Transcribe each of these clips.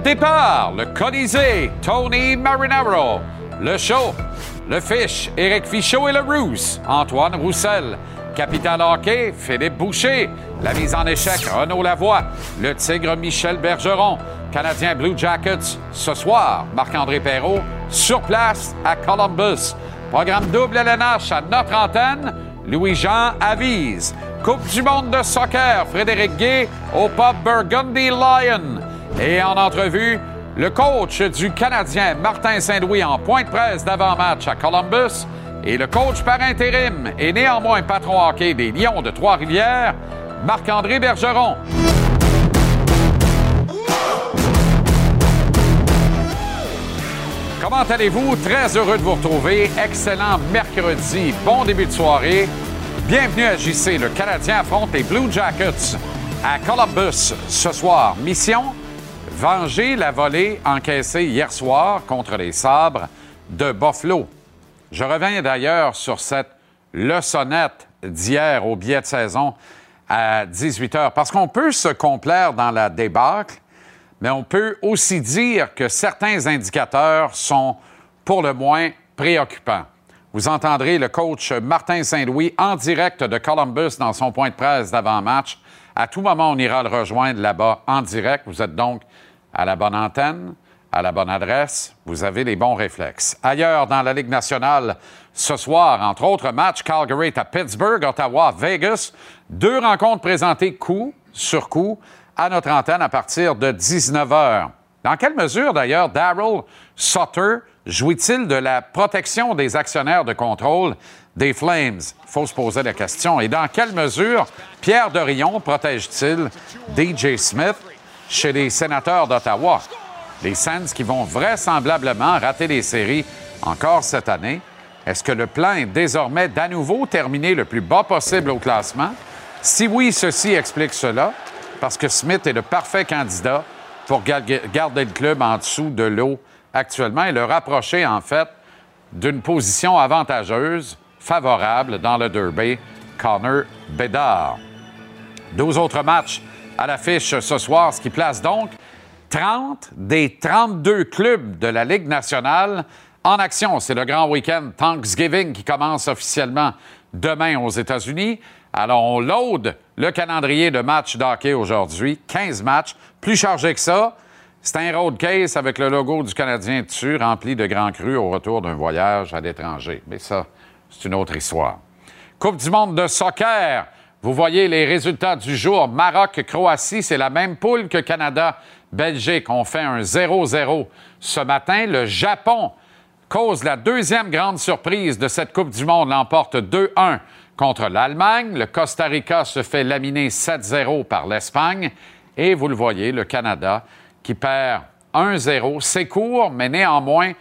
Départ, le Colisée, Tony Marinaro. Le show, le Fish, Éric Fichot et le Rousse, Antoine Roussel. Capitaine hockey, Philippe Boucher. La mise en échec, Renaud Lavoie. Le Tigre, Michel Bergeron. Canadien Blue Jackets, ce soir, Marc-André Perrault, sur place à Columbus. Programme double LNH à notre antenne, Louis-Jean avise. Coupe du monde de soccer, Frédéric Gay au pub Burgundy Lion. Et en entrevue, le coach du Canadien, Martin Saint-Louis, en point de presse d'avant-match à Columbus, et le coach par intérim et néanmoins patron hockey des Lions de Trois-Rivières, Marc-André Bergeron. Comment allez-vous? Très heureux de vous retrouver. Excellent mercredi. Bon début de soirée. Bienvenue à JC. Le Canadien affronte les Blue Jackets à Columbus ce soir. Mission? Venger la volée encaissée hier soir contre les sabres de Buffalo. Je reviens d'ailleurs sur cette leçonnette d'hier au billet de saison à 18 h parce qu'on peut se complaire dans la débâcle, mais on peut aussi dire que certains indicateurs sont pour le moins préoccupants. Vous entendrez le coach Martin Saint-Louis en direct de Columbus dans son point de presse d'avant-match. À tout moment, on ira le rejoindre là-bas en direct. Vous êtes donc à la bonne antenne, à la bonne adresse, vous avez les bons réflexes. Ailleurs dans la Ligue nationale, ce soir, entre autres matchs, Calgary à Pittsburgh, Ottawa, Vegas. Deux rencontres présentées coup sur coup à notre antenne à partir de 19 h. Dans quelle mesure, d'ailleurs, Daryl Sutter jouit-il de la protection des actionnaires de contrôle des Flames? Il faut se poser la question. Et dans quelle mesure Pierre Dorion protège-t-il DJ Smith? Chez les sénateurs d'Ottawa. Les Sens qui vont vraisemblablement rater les séries encore cette année. Est-ce que le plan est désormais d'à nouveau terminer le plus bas possible au classement? Si oui, ceci explique cela, parce que Smith est le parfait candidat pour garder le club en dessous de l'eau actuellement et le rapprocher, en fait, d'une position avantageuse, favorable dans le derby, Connor Bedard. Deux autres matchs à l'affiche ce soir, ce qui place donc 30 des 32 clubs de la Ligue nationale en action. C'est le grand week-end Thanksgiving qui commence officiellement demain aux États-Unis. Alors, on load le calendrier de matchs d'hockey aujourd'hui. 15 matchs, plus chargé que ça. C'est un road case avec le logo du Canadien dessus, rempli de grands crus au retour d'un voyage à l'étranger. Mais ça, c'est une autre histoire. Coupe du monde de soccer. Vous voyez les résultats du jour. Maroc-Croatie, c'est la même poule que Canada-Belgique. On fait un 0-0 ce matin. Le Japon cause la deuxième grande surprise de cette Coupe du Monde, l'emporte 2-1 contre l'Allemagne. Le Costa Rica se fait laminer 7-0 par l'Espagne. Et vous le voyez, le Canada qui perd 1-0. C'est court, mais néanmoins,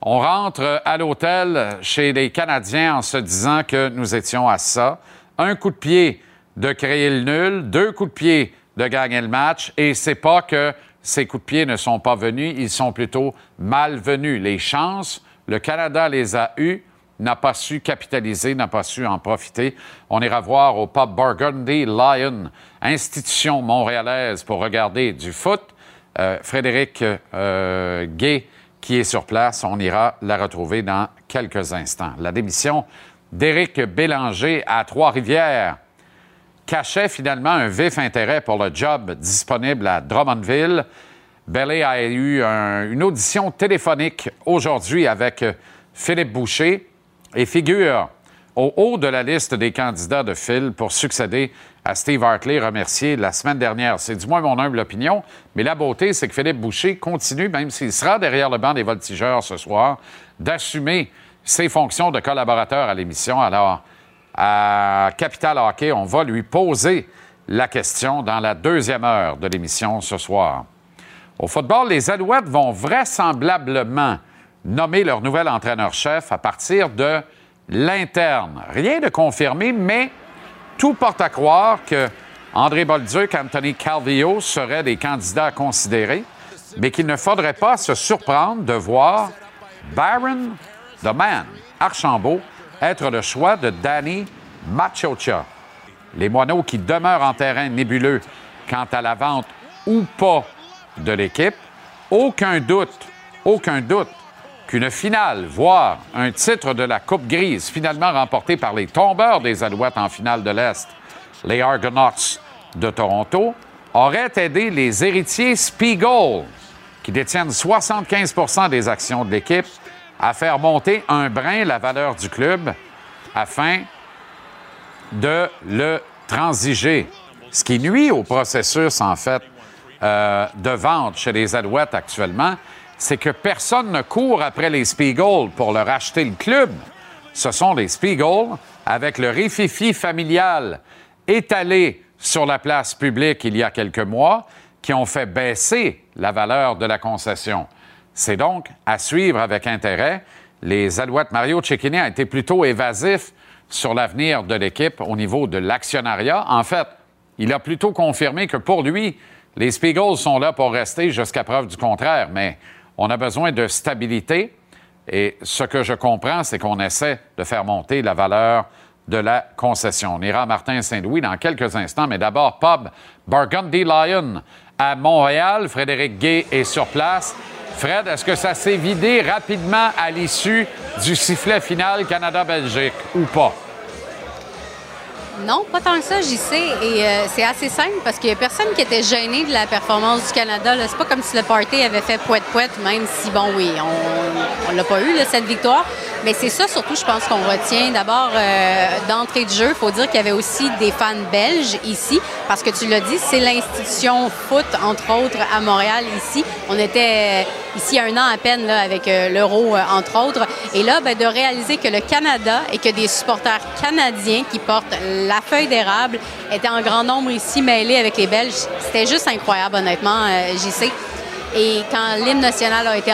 on rentre à l'hôtel chez les Canadiens en se disant que nous étions à ça. Un coup de pied de créer le nul, deux coups de pied de gagner le match. Et c'est pas que ces coups de pied ne sont pas venus, ils sont plutôt malvenus. Les chances, le Canada les a eues, n'a pas su capitaliser, n'a pas su en profiter. On ira voir au pub Burgundy Lion, institution montréalaise pour regarder du foot. Euh, Frédéric euh, Gay, qui est sur place, on ira la retrouver dans quelques instants. La démission d'Éric Bélanger à Trois-Rivières cachait finalement un vif intérêt pour le job disponible à Drummondville. Bellet a eu une audition téléphonique aujourd'hui avec Philippe Boucher et figure au haut de la liste des candidats de Phil pour succéder à Steve Hartley, remercié la semaine dernière. C'est du moins mon humble opinion, mais la beauté, c'est que Philippe Boucher continue, même s'il sera derrière le banc des voltigeurs ce soir, d'assumer ses fonctions de collaborateur à l'émission. Alors, à Capital Hockey. On va lui poser la question dans la deuxième heure de l'émission ce soir. Au football, les Alouettes vont vraisemblablement nommer leur nouvel entraîneur-chef à partir de l'interne. Rien de confirmé, mais tout porte à croire que André Bolduc, Anthony Calvillo seraient des candidats à considérer, mais qu'il ne faudrait pas se surprendre de voir Baron the Man Archambault être le choix de Danny Machocha. Les moineaux qui demeurent en terrain nébuleux quant à la vente ou pas de l'équipe, aucun doute, aucun doute qu'une finale, voire un titre de la Coupe grise finalement remporté par les tombeurs des Alouettes en finale de l'Est, les Argonauts de Toronto, aurait aidé les héritiers Spiegel, qui détiennent 75% des actions de l'équipe, à faire monter un brin la valeur du club afin de le transiger. Ce qui nuit au processus, en fait, euh, de vente chez les Alouettes actuellement, c'est que personne ne court après les Spiegel pour leur acheter le club. Ce sont les Spiegel, avec le rififi familial étalé sur la place publique il y a quelques mois, qui ont fait baisser la valeur de la concession. C'est donc à suivre avec intérêt. Les Alouettes Mario Cecchini a été plutôt évasif sur l'avenir de l'équipe au niveau de l'actionnariat. En fait, il a plutôt confirmé que pour lui, les Spiegel sont là pour rester jusqu'à preuve du contraire, mais on a besoin de stabilité. Et ce que je comprends, c'est qu'on essaie de faire monter la valeur de la concession. On ira à Martin Saint-Louis dans quelques instants, mais d'abord, Pub Burgundy Lion à Montréal. Frédéric Gay est sur place. Fred, est-ce que ça s'est vidé rapidement à l'issue du sifflet final Canada-Belgique ou pas? Non, pas tant que ça, j'y sais. Et euh, c'est assez simple parce qu'il n'y a personne qui était gêné de la performance du Canada. C'est pas comme si le party avait fait poète-poète, même si, bon, oui, on ne l'a pas eu, cette victoire. Mais c'est ça, surtout, je pense qu'on retient. D'abord, euh, d'entrée de jeu, il faut dire qu'il y avait aussi des fans belges ici, parce que tu l'as dit, c'est l'institution foot, entre autres, à Montréal, ici. On était euh, ici un an à peine là, avec l'Euro, entre autres. Et là, ben, de réaliser que le Canada et que des supporters canadiens qui portent la feuille d'érable était en grand nombre ici mêlée avec les Belges. C'était juste incroyable, honnêtement, euh, j'y sais. Et quand l'hymne national a été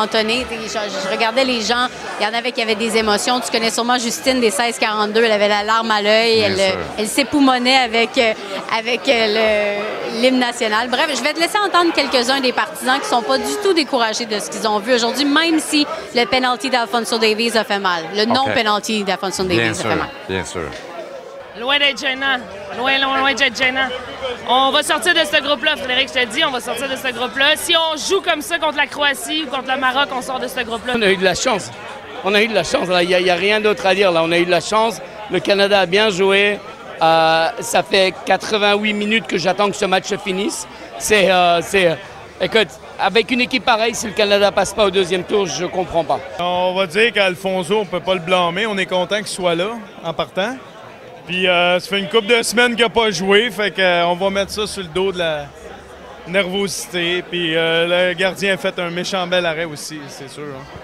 entonné, je, regardais les gens, il y en avait qui avaient des émotions. Tu connais sûrement Justine des 1642, elle avait la larme à l'œil, elle, elle s'époumonnait avec, euh, avec euh, l'hymne national. Bref, je vais te laisser entendre quelques-uns des partisans qui sont pas du tout découragés de ce qu'ils ont vu aujourd'hui, même si le penalty d'Alfonso Davies a fait mal. Le non-penalty d'Alfonso Davies a fait mal. Bien sûr. Loin d'être gênant. Loin, loin, loin d'être gênant. On va sortir de ce groupe-là, Frédéric, je te dis, on va sortir de ce groupe-là. Si on joue comme ça contre la Croatie ou contre le Maroc, on sort de ce groupe-là. On a eu de la chance. On a eu de la chance. Il n'y a, rien d'autre à dire. Là. On a eu de la chance. Le Canada a bien joué. Euh, ça fait 88 minutes que j'attends que ce match se finisse. C'est, euh, c'est, euh, écoute, avec une équipe pareille, si le Canada passe pas au deuxième tour, je comprends pas. On va dire qu'Alfonso, on peut pas le blâmer. On est content qu'il soit là en partant. Puis euh, ça fait une couple de semaines qu'il n'a pas joué, fait qu'on euh, va mettre ça sur le dos de la nervosité. Puis euh, le gardien a fait un méchant bel arrêt aussi, c'est sûr. Hein.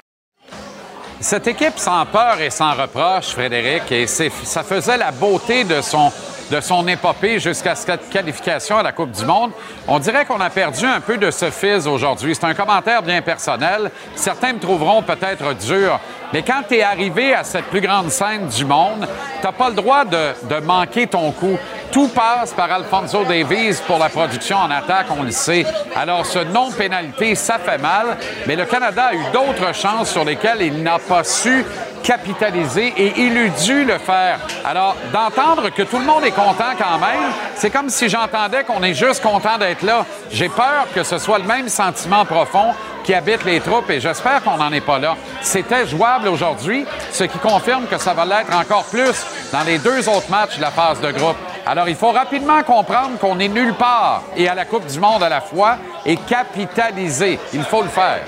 Cette équipe sans peur et sans reproche, Frédéric, et ça faisait la beauté de son, de son épopée jusqu'à cette qualification à la Coupe du Monde. On dirait qu'on a perdu un peu de ce fils aujourd'hui. C'est un commentaire bien personnel. Certains me trouveront peut-être dur, mais quand tu es arrivé à cette plus grande scène du monde, tu n'as pas le droit de, de, manquer ton coup. Tout passe par Alfonso Davies pour la production en attaque, on le sait. Alors, ce non-pénalité, ça fait mal, mais le Canada a eu d'autres chances sur lesquelles il n'a pas su capitaliser et il eût dû le faire. Alors, d'entendre que tout le monde est content quand même, c'est comme si j'entendais qu'on est juste content d'être là. J'ai peur que ce soit le même sentiment profond qui habite les troupes et j'espère qu'on n'en est pas là. C'était jouable aujourd'hui, ce qui confirme que ça va l'être encore plus dans les deux autres matchs de la phase de groupe. Alors, il faut rapidement comprendre qu'on est nulle part et à la Coupe du Monde à la fois et capitaliser. Il faut le faire.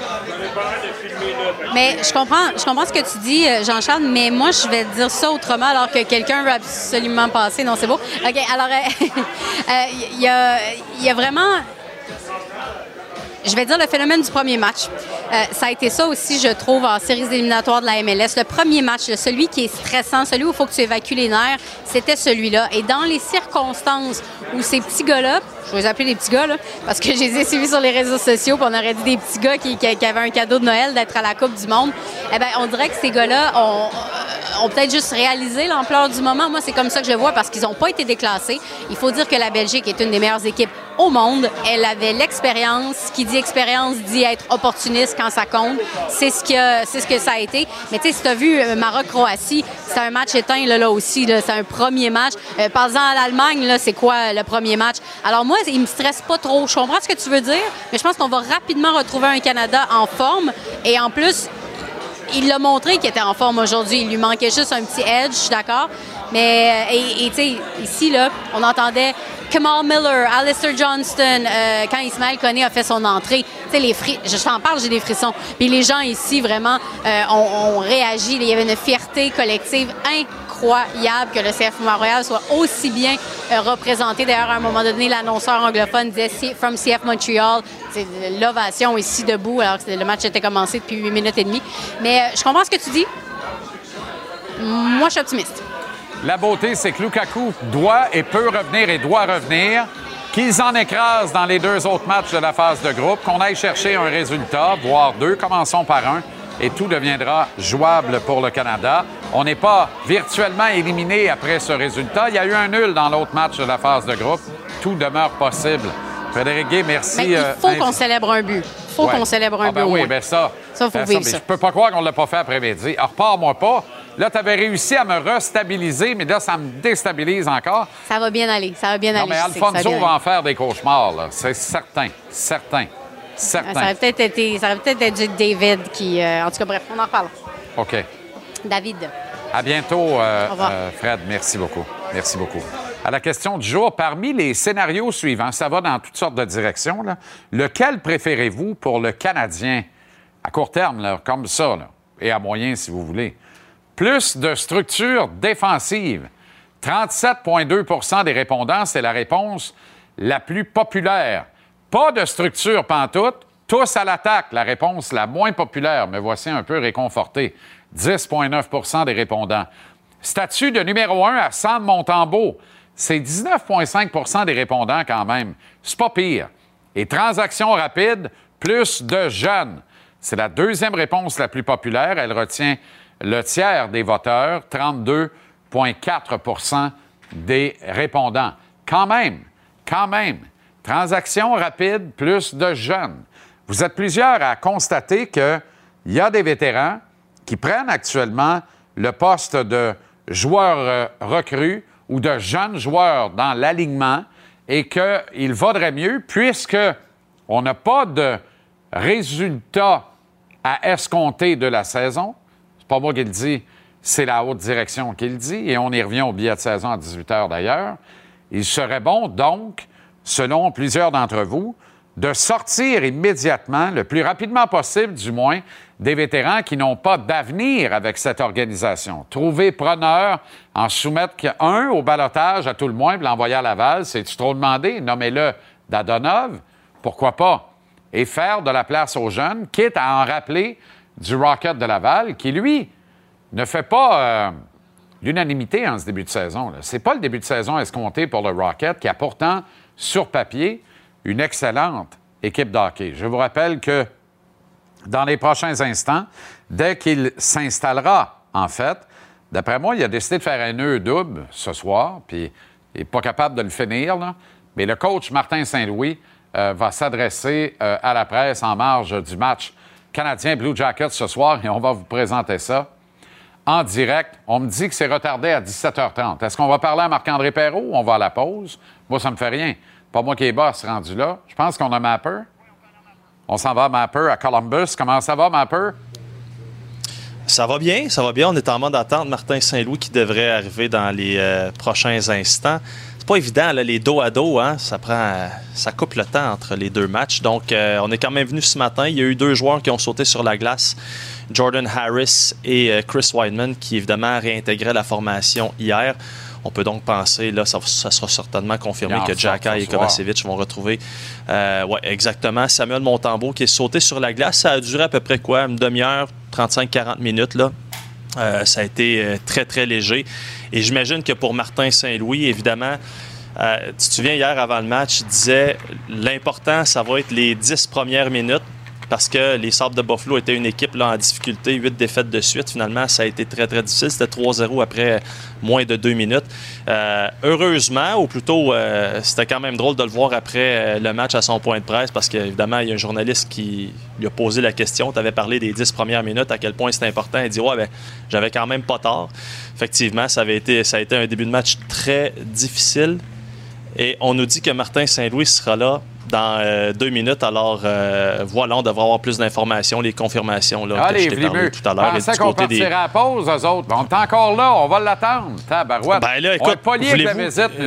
Mais je comprends, je comprends ce que tu dis, euh, Jean-Charles, mais moi, je vais dire ça autrement alors que quelqu'un veut absolument passer. Non, c'est beau. OK, alors, euh, euh, il y, a, y a vraiment je vais dire le phénomène du premier match. Euh, ça a été ça aussi, je trouve, en séries éliminatoires de la MLS. Le premier match, celui qui est stressant, celui où il faut que tu évacues les nerfs, c'était celui-là. Et dans les circonstances où ces petits gars-là, je vais les appeler des petits gars, là, parce que je les ai suivis sur les réseaux sociaux, puis on aurait dit des petits gars qui, avaient un cadeau de Noël d'être à la Coupe du Monde, eh bien, on dirait que ces gars-là ont ont peut-être juste réalisé l'ampleur du moment. Moi, c'est comme ça que je vois parce qu'ils n'ont pas été déclassés. Il faut dire que la Belgique est une des meilleures équipes au monde. Elle avait l'expérience. Qui dit expérience dit être opportuniste quand ça compte. C'est ce que ce que ça a été. Mais tu sais, si tu as vu euh, Maroc-Croatie, c'est un match éteint là, aussi. C'est un premier match. Euh, Parlant à l'Allemagne, là, c'est quoi le premier match? Alors moi, il me stresse pas trop. Je comprends ce que tu veux dire, mais je pense qu'on va rapidement retrouver un Canada en forme. Et en plus, il l'a montré qu'il était en forme aujourd'hui. Il lui manquait juste un petit edge, d'accord. Mais, euh, tu sais, ici, là, on entendait Kamal Miller, Alistair Johnston, euh, quand Ismaël Koné a fait son entrée. Tu sais, les fri je t'en parle, j'ai des frissons. Puis les gens ici, vraiment, euh, ont, réagi. Il y avait une fierté collective incroyable que le CF Montréal soit aussi bien représenté. D'ailleurs, à un moment donné, l'annonceur anglophone disait From CF Montreal. C'est l'ovation ici debout, alors que le match était commencé depuis 8 minutes et demie. Mais je comprends ce que tu dis. Moi, je suis optimiste. La beauté, c'est que Lukaku doit et peut revenir et doit revenir. Qu'ils en écrasent dans les deux autres matchs de la phase de groupe, qu'on aille chercher un résultat, voire deux. Commençons par un et tout deviendra jouable pour le Canada. On n'est pas virtuellement éliminé après ce résultat. Il y a eu un nul dans l'autre match de la phase de groupe. Tout demeure possible. Frédéric Gay, merci. Mais il euh, faut qu'on célèbre un but. Il faut qu'on célèbre un ah, ben but. Oui, bien ça. Ça, faut ben vivre ça. Je peux pas croire qu'on ne l'a pas fait après-midi. Repars-moi pas. Là, tu avais réussi à me restabiliser, mais là, ça me déstabilise encore. Ça va bien aller. Ça va bien aller. Non, mais Alfonso va, en faire des cauchemars, là. C'est certain. Certain. Certain. Ça aurait peut-être été, ça être David qui. Euh, en tout cas, bref, on en reparle. OK. David. À bientôt, euh, euh, Fred. Merci beaucoup. Merci beaucoup. À la question du jour, parmi les scénarios suivants, ça va dans toutes sortes de directions, là, lequel préférez-vous pour le Canadien? À court terme, là, comme ça, là, et à moyen si vous voulez? Plus de structure défensive. 37,2% des répondants, c'est la réponse la plus populaire. Pas de structure pantoute, tous à l'attaque, la réponse la moins populaire. Me voici un peu réconforté. 10,9% des répondants. Statut de numéro 1 à Sam Montembeau, c'est 19,5% des répondants quand même. C'est pas pire. Et transactions rapides, plus de jeunes. C'est la deuxième réponse la plus populaire. Elle retient le tiers des voteurs, 32,4% des répondants. Quand même, quand même, transactions rapides, plus de jeunes. Vous êtes plusieurs à constater qu'il y a des vétérans qui prennent actuellement le poste de joueur euh, recrue ou de jeunes joueurs dans l'alignement et qu'il vaudrait mieux, puisque on n'a pas de résultat à escompter de la saison, c'est pas moi qui le dis, c'est la haute direction qui le dit, et on y revient au billet de saison à 18 h d'ailleurs. Il serait bon, donc, selon plusieurs d'entre vous, de sortir immédiatement, le plus rapidement possible du moins, des vétérans qui n'ont pas d'avenir avec cette organisation. Trouver preneur, en soumettre un au balotage à tout le moins, l'envoyer à Laval, c'est-tu trop demandé? Nommez-le d'Adonov, pourquoi pas? Et faire de la place aux jeunes, quitte à en rappeler du Rocket de Laval, qui, lui, ne fait pas euh, l'unanimité en ce début de saison. Ce n'est pas le début de saison escompté pour le Rocket, qui a pourtant, sur papier, une excellente équipe d'hockey. Je vous rappelle que dans les prochains instants, dès qu'il s'installera, en fait, d'après moi, il a décidé de faire un nœud double ce soir, puis il n'est pas capable de le finir, mais le coach Martin Saint-Louis euh, va s'adresser euh, à la presse en marge du match canadien Blue Jackets ce soir et on va vous présenter ça en direct. On me dit que c'est retardé à 17h30. Est-ce qu'on va parler à Marc-André Perrault? On va à la pause? Moi, ça me fait rien. Pas moi qui est boss rendu là. Je pense qu'on a Mapper. On s'en va à Mapper à Columbus. Comment ça va, Mapper? Ça va bien, ça va bien. On est en mode d'attente. Martin Saint-Louis qui devrait arriver dans les euh, prochains instants. C'est pas évident, les dos à dos, hein? ça prend, ça coupe le temps entre les deux matchs. Donc, euh, on est quand même venu ce matin. Il y a eu deux joueurs qui ont sauté sur la glace, Jordan Harris et euh, Chris Weidman, qui évidemment réintégraient la formation hier. On peut donc penser, là, ça, sera certainement confirmé que Jacka et Kovacevic vont retrouver, euh, ouais, exactement, Samuel Montembeau qui est sauté sur la glace. Ça a duré à peu près quoi, une demi-heure, 35-40 minutes, là. Euh, ça a été très, très léger. Et j'imagine que pour Martin Saint-Louis, évidemment, euh, tu te souviens, hier avant le match, il disait l'important, ça va être les 10 premières minutes parce que les Sabres de Buffalo étaient une équipe là, en difficulté, huit défaites de suite. Finalement, ça a été très, très difficile. C'était 3-0 après moins de deux minutes. Euh, heureusement, ou plutôt, euh, c'était quand même drôle de le voir après euh, le match à son point de presse, parce qu'évidemment, il y a un journaliste qui lui a posé la question. Tu avais parlé des dix premières minutes, à quel point c'était important. Il dit Ouais, ben, j'avais quand même pas tort. Effectivement, ça, avait été, ça a été un début de match très difficile. Et on nous dit que Martin Saint-Louis sera là dans euh, deux minutes. Alors, euh, voilà, on devrait avoir plus d'informations, les confirmations là, Allez, que je parlé tout à l'heure. Qu'on côté des- à pause, eux autres. On est encore là, on va l'attendre. Tabarouette. Ben là, écoute, la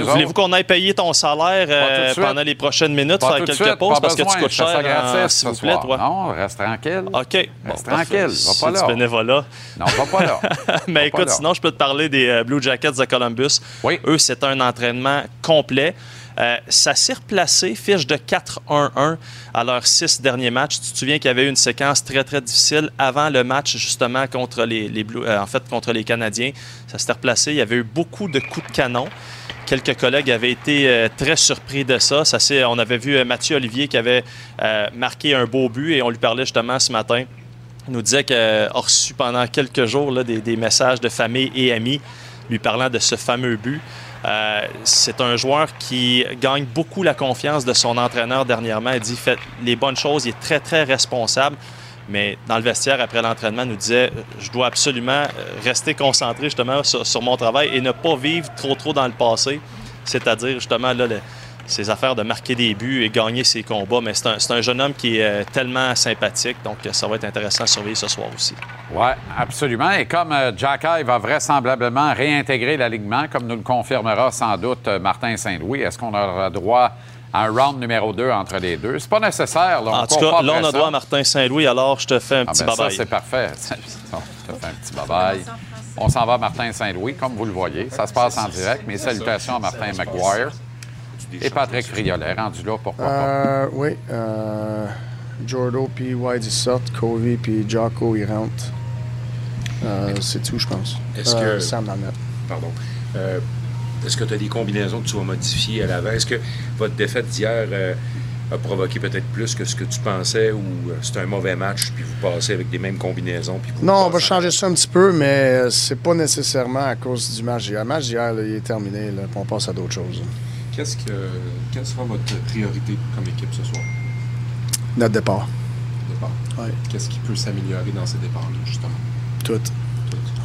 voulez-vous qu'on aille payer ton salaire euh, pendant les prochaines minutes, faire quelques suite, pauses parce que tu coûtes cher, ça gratis s'il vous plaît, toi? Non, reste tranquille. OK. Bon, Reste parfait. tranquille, va pas du là. bénévolat. Non, va pas là. Mais écoute, sinon, je peux te parler des euh, Blue Jackets de Columbus. Oui. Eux, c'est un entraînement complet. Euh, ça s'est replacé, fiche de 4-1-1 à leurs six derniers matchs. Tu te souviens qu'il y avait eu une séquence très, très difficile avant le match, justement, contre les, euh, en fait, contre les Canadiens. Ça s'était replacé. Il y avait eu beaucoup de coups de canon. Quelques collègues avaient été euh, très surpris de ça. ça s'est- on avait vu Mathieu Olivier qui avait marqué un beau but et on lui parlait justement ce matin. Il nous disait qu'il a reçu pendant quelques jours là, des, des messages de famille et amis lui parlant de ce fameux but. Euh, c'est un joueur qui gagne beaucoup la confiance de son entraîneur dernièrement. Il dit fait les bonnes choses, il est très, très responsable. Mais dans le vestiaire, après l'entraînement, nous disait Je dois absolument euh, rester concentré justement sur, sur mon travail et ne pas vivre trop, trop dans le passé. C'est-à-dire justement là, le- ses affaires de marquer des buts et gagner ses combats. Mais c'est un, c'est un jeune homme qui est euh, tellement sympathique. Donc, euh, ça va être intéressant à surveiller ce soir aussi. Oui, absolument. Et comme euh, Jack Eye va vraisemblablement réintégrer l'alignement, comme nous le confirmera sans doute Martin Saint-Louis, est-ce qu'on aura droit à un round numéro 2 entre les deux? C'est pas nécessaire. Là, on En tout cas, là, on a droit à Martin Saint-Louis. Alors, je te fais un Ah petit ben ça, c'est parfait. On te fait un petit bye-bye. On s'en va à Martin Saint-Louis, comme vous le voyez. Ça se passe en direct. Mes salutations à Martin McGuire et Patrick Friolet, rendu là, pourquoi pas? Euh, oui. Euh, Jordo puis White ils sortent. Covey puis Jocko ils rentrent. Euh, c'est tout, je pense. Est-ce Euh, que- Sam net. Pardon. Euh, Est-ce que tu as des combinaisons que tu vas modifier à l'avant? Est-ce que votre défaite d'hier euh, a provoqué peut-être plus que ce que tu pensais ou euh, c'est un mauvais match puis vous passez avec les mêmes combinaisons? Puis vous Non, on va changer ça un petit peu, mais c'est pas nécessairement à cause du match d'hier. Le match d'hier, là, il est terminé. Là, puis on passe à d'autres choses. Qu'est-ce que, quelle sera votre priorité comme équipe ce soir? Notre départ. Départ. Ouais. Qu'est-ce qui peut s'améliorer dans ces départs-là, justement? Tout.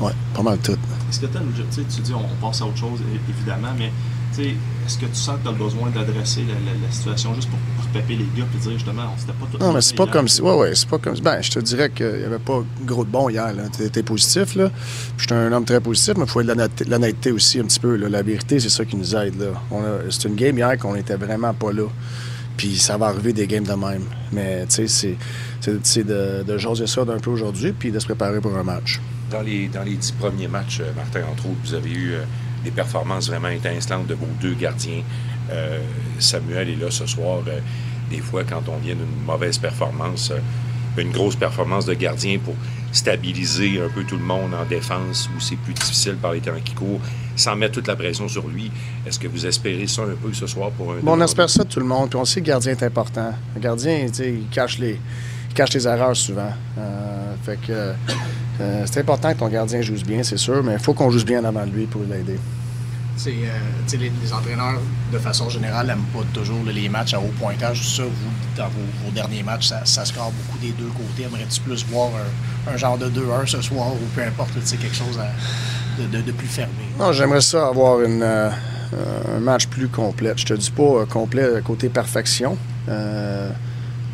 Ouais, pas mal tout. Est-ce que tu sais, tu dis on, on passe à autre chose, évidemment, mais est-ce que tu sens que tu as besoin d'adresser la, la- la situation juste pour, pour pepper les gars et dire justement, on s'était pas tout Non, mais c'est pas comme si. Ouais, ouais, c'est pas comme si. Ben, je te dirais qu'il n'y avait pas gros de bon hier. là. T'es t'es positif, là. Puis j'étais un homme très positif, mais il faut de l'honnêteté- aussi un petit peu. là. La vérité, c'est ça qui nous aide, là. C'est une game hier qu'on était vraiment pas là. Puis ça va arriver des games de même. Mais, tu sais, c'est- de, de jaser ça d'un peu aujourd'hui, puis de se préparer pour un match. Dans les, dans les dix premiers matchs, euh, Martin, entre autres, vous avez eu euh, des performances vraiment étincelantes de vos deux gardiens. Euh, Samuel est là ce soir. Euh, des fois, quand on vient d'une mauvaise performance, euh, une grosse performance de gardien pour stabiliser un peu tout le monde en défense, où c'est plus difficile par les temps qui courent, sans mettre toute la pression sur lui. Est-ce que vous espérez ça un peu ce soir pour un... Bon, on espère ça de tout le monde. Puis on sait que le gardien est important. Le gardien, tu sais, il cache les, cache les erreurs souvent. Euh, fait que euh, c'est important que ton gardien joue bien, c'est sûr, mais il faut qu'on joue bien en avant de lui pour l'aider. Euh, les, les entraîneurs, de façon générale, n'aiment pas toujours les matchs à haut pointage. Tout ça, vous, dans vos, vos derniers matchs, ça, ça score beaucoup des deux côtés. Aimerais-tu plus voir un, un genre de 2-1 ce soir ou peu importe, quelque chose à- de, de- de plus fermé? Non, j'aimerais ça avoir une, euh, un match plus complet. Je te dis pas euh, complet côté perfection, euh,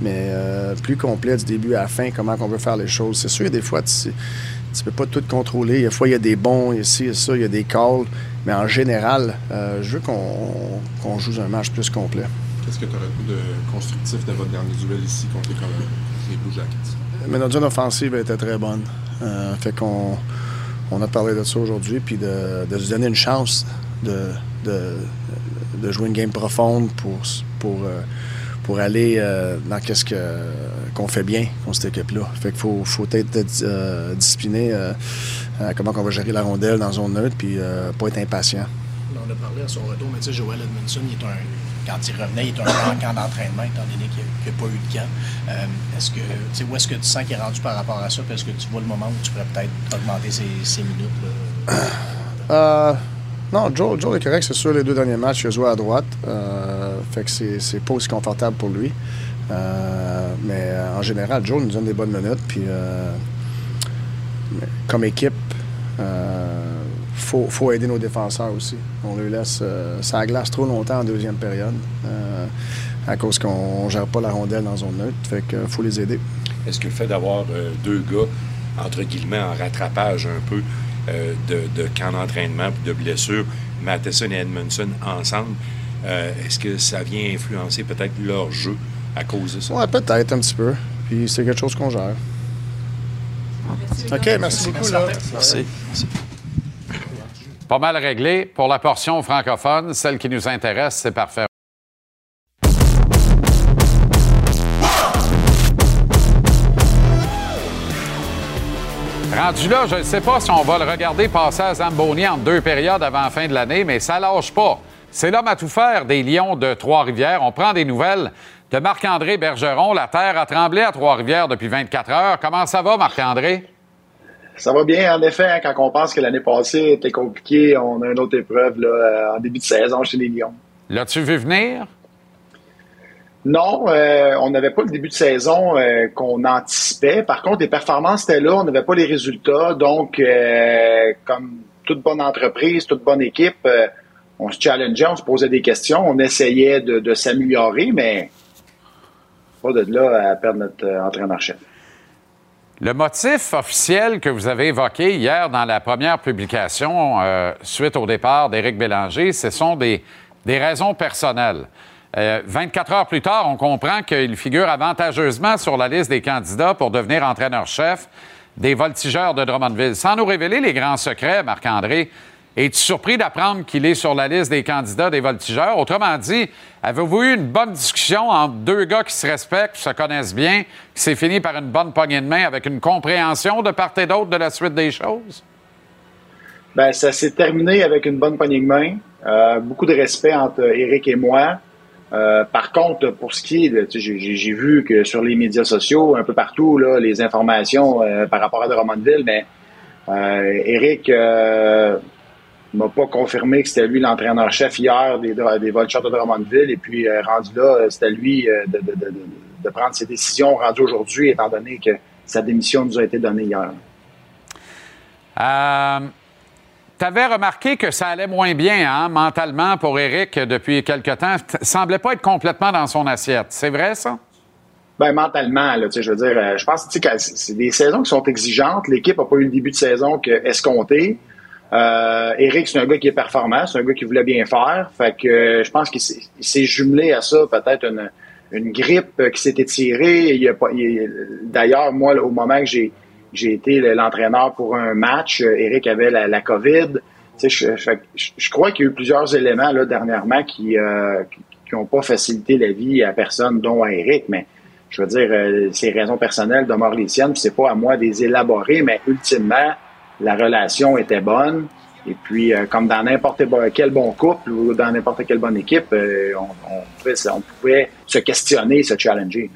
mais euh, plus complet du début à la fin, comment on veut faire les choses. C'est sûr, des fois, tu ne peux pas tout contrôler. Des fois, il y a des bons, ici et ça, il y a des calls. Mais en général, euh, je veux qu'on joue un match plus complet. Qu'est-ce que tu aurais de constructif de votre dernier duel ici contre les, les Blue Jackets? Mais notre zone offensive était très bonne. Euh, fait qu'on on a parlé de ça aujourd'hui, puis de, de se donner une chance de, de, de jouer une game profonde pour, pour, pour aller euh, dans qu'est-ce que, qu'on fait bien, qu'on cette équipe-là. Fait qu'il faut, faut être euh, discipliné euh, à comment on va gérer la rondelle dans zone neutre, puis euh, pas être impatient. on a parlé à son retour, mais tu sais, Joel Edmondson, il est un, quand il revenait, il est un en camp d'entraînement, étant donné qu'il n'y a, pas eu de camp. Euh, est-ce que, tu sais, où est-ce que tu sens qu'il est rendu par rapport à ça? Puis est-ce que tu vois le moment où tu pourrais peut-être augmenter ses, ses minutes? Là? Non, Joe, Joe est correct. C'est sûr, les deux derniers matchs, il a joué à droite. Euh, fait que c'est, pas aussi confortable pour lui. Euh, mais euh, en général, Joe nous donne des bonnes minutes. Puis, comme équipe, euh, faut, aider nos défenseurs aussi. On les laisse ça glace trop longtemps en deuxième période à cause qu'on ne gère pas la rondelle dans zone neutre. Fait que faut les aider. Est-ce que le fait d'avoir deux gars, entre guillemets, en rattrapage un peu euh, de, de camp d'entraînement puis de blessures, Matheson et Edmondson ensemble, euh, est-ce que ça vient influencer peut-être leur jeu à cause de ça? Ouais, peut-être un petit peu. Puis c'est quelque chose qu'on gère. OK, merci, beaucoup. Là. Merci. Pas mal réglé. Pour la portion francophone, celle qui nous intéresse, c'est parfait. Rendu là, je ne sais pas si on va le regarder passer à Zamboni en deux périodes avant la fin de l'année, mais ça lâche pas. C'est l'homme à tout faire des Lions de Trois-Rivières. On prend des nouvelles de Marc-André Bergeron. La terre a tremblé à Trois-Rivières depuis 24 heures. Comment ça va, Marc-André? Ça va bien, en effet, hein, quand on pense que l'année passée était compliquée, on a une autre épreuve là, euh, en début de saison chez les Lions. L'as-tu vu venir? Non, euh, on n'avait pas le début de saison euh, qu'on anticipait. Par contre, les performances étaient là, on n'avait pas les résultats. Donc, euh, comme toute bonne entreprise, toute bonne équipe, on se challengeait, on se posait des questions, on essayait de, s'améliorer, mais pas de là à perdre notre entraîneur-chef. Le motif officiel que vous avez évoqué hier dans la première publication suite au départ d'Éric Bélanger, ce sont des raisons personnelles. Euh, 24 heures plus tard, on comprend qu'il figure avantageusement sur la liste des candidats pour devenir entraîneur-chef des voltigeurs de Drummondville. Sans nous révéler les grands secrets, Marc-André, es-tu surpris d'apprendre qu'il est sur la liste des candidats des voltigeurs? Autrement dit, avez-vous eu une bonne discussion entre deux gars qui se respectent, qui se connaissent bien, qui s'est fini par une bonne poignée de main avec une compréhension de part et d'autre de la suite des choses? Ben, ça s'est terminé avec une bonne poignée de main. Euh, beaucoup de respect entre Eric et moi. Euh, par contre, pour ce qui est, de, j'ai vu que sur les médias sociaux, un peu partout, là, les informations euh, par rapport à Drummondville, mais euh, Eric euh, m'a pas confirmé que c'était lui l'entraîneur-chef hier des, des Vultures de Drummondville. Et puis, euh, rendu là, c'était lui de, de, de, de- de prendre ses décisions rendues aujourd'hui, étant donné que sa démission nous a été donnée hier. Euh, tu avais remarqué que ça allait moins bien hein, mentalement pour Eric depuis quelque temps. T- semblait pas être complètement dans son assiette. C'est vrai, ça? Ben mentalement, là, je veux dire, euh, je pense que c'est des saisons qui sont exigeantes. L'équipe n'a pas eu le début de saison que escompté. Euh, Eric, c'est un gars qui est performant, c'est un gars qui voulait bien faire. Fait que euh, je pense qu'il s'est il jumelé à ça peut-être une, grippe euh, qui s'est étirée. Il il- D'ailleurs, moi, au moment que j'ai j'ai été le- l'entraîneur pour un match, euh, Eric avait la, COVID. Je, je, je crois qu'il y a eu plusieurs éléments là, dernièrement qui euh, n'ont pas facilité la vie à personne, dont à Eric, mais je veux dire, euh, ces raisons personnelles demeurent les siennes, c'est pas à moi de les élaborer, mais ultimement, la relation était bonne. Et puis, euh, comme dans n'importe quel bon couple ou dans n'importe quelle bonne équipe, euh, on, pouvait, on pouvait se questionner, se challenger.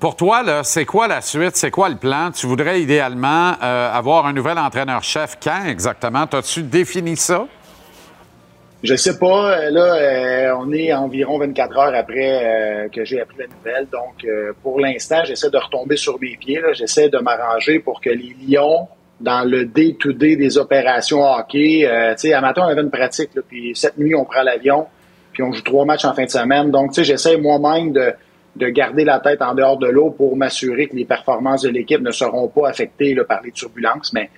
Pour toi, c'est quoi la suite? C'est quoi le plan? Tu voudrais idéalement euh, avoir un nouvel entraîneur-chef quand exactement? T'as-tu défini ça? Je sais pas. euh, Là, euh, on est environ 24 heures après que j'ai appris la nouvelle. Donc, pour l'instant, j'essaie de retomber sur mes pieds. J'essaie de m'arranger pour que les Lions, dans le day-to-day des opérations hockey, tu sais, à matin, on avait une pratique. Là, puis cette nuit, on prend l'avion. Puis on joue trois matchs en fin de semaine. Donc, tu sais, j'essaie moi-même de, de garder la tête en dehors de l'eau pour m'assurer que les performances de l'équipe ne seront pas affectées par les turbulences. Mais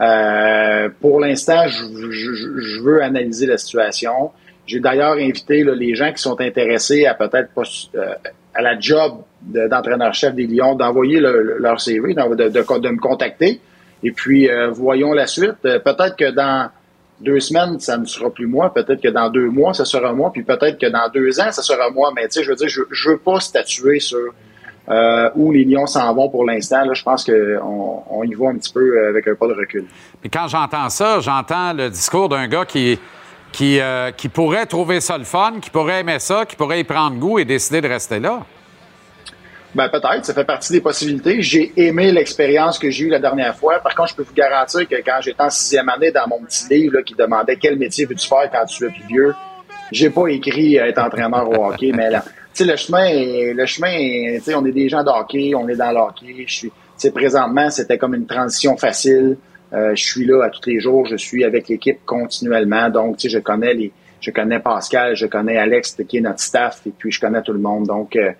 euh, pour l'instant, je, je- je veux analyser la situation. J'ai d'ailleurs invité là, les gens qui sont intéressés à peut-être euh, à la job de- d'entraîneur-chef des Lions d'envoyer le- le- leur CV, de me contacter. Et puis, euh, voyons la suite. Euh, peut-être que dans deux semaines, ça ne sera plus moi. Peut-être que dans deux mois, ça sera moi. Puis peut-être que dans deux ans, ça sera moi. Mais tu sais, je veux dire, je, je veux pas statuer sur euh, où les Lions s'en vont pour l'instant. Là, je pense qu'on on y va un petit peu avec un pas de recul. Puis quand j'entends ça, j'entends le discours d'un gars qui, euh, qui pourrait trouver ça le fun, qui pourrait aimer ça, qui pourrait y prendre goût et décider de rester là? Ben peut-être, ça fait partie des possibilités. J'ai aimé l'expérience que j'ai eue la dernière fois. Par contre, je peux vous garantir que quand j'étais en sixième année dans mon petit livre là, qui demandait quel métier veux-tu faire quand tu es plus vieux, j'ai pas écrit être entraîneur au hockey, mais là, le chemin, est, le chemin, sais, on est des gens de hockey, on est dans le hockey. Je suis, présentement, c'était comme une transition facile. Euh, je suis là à tous les jours, je suis avec l'équipe continuellement, donc je connais les, je connais Pascal, je connais Alex qui est notre staff, et puis je connais tout le monde, donc. Euh,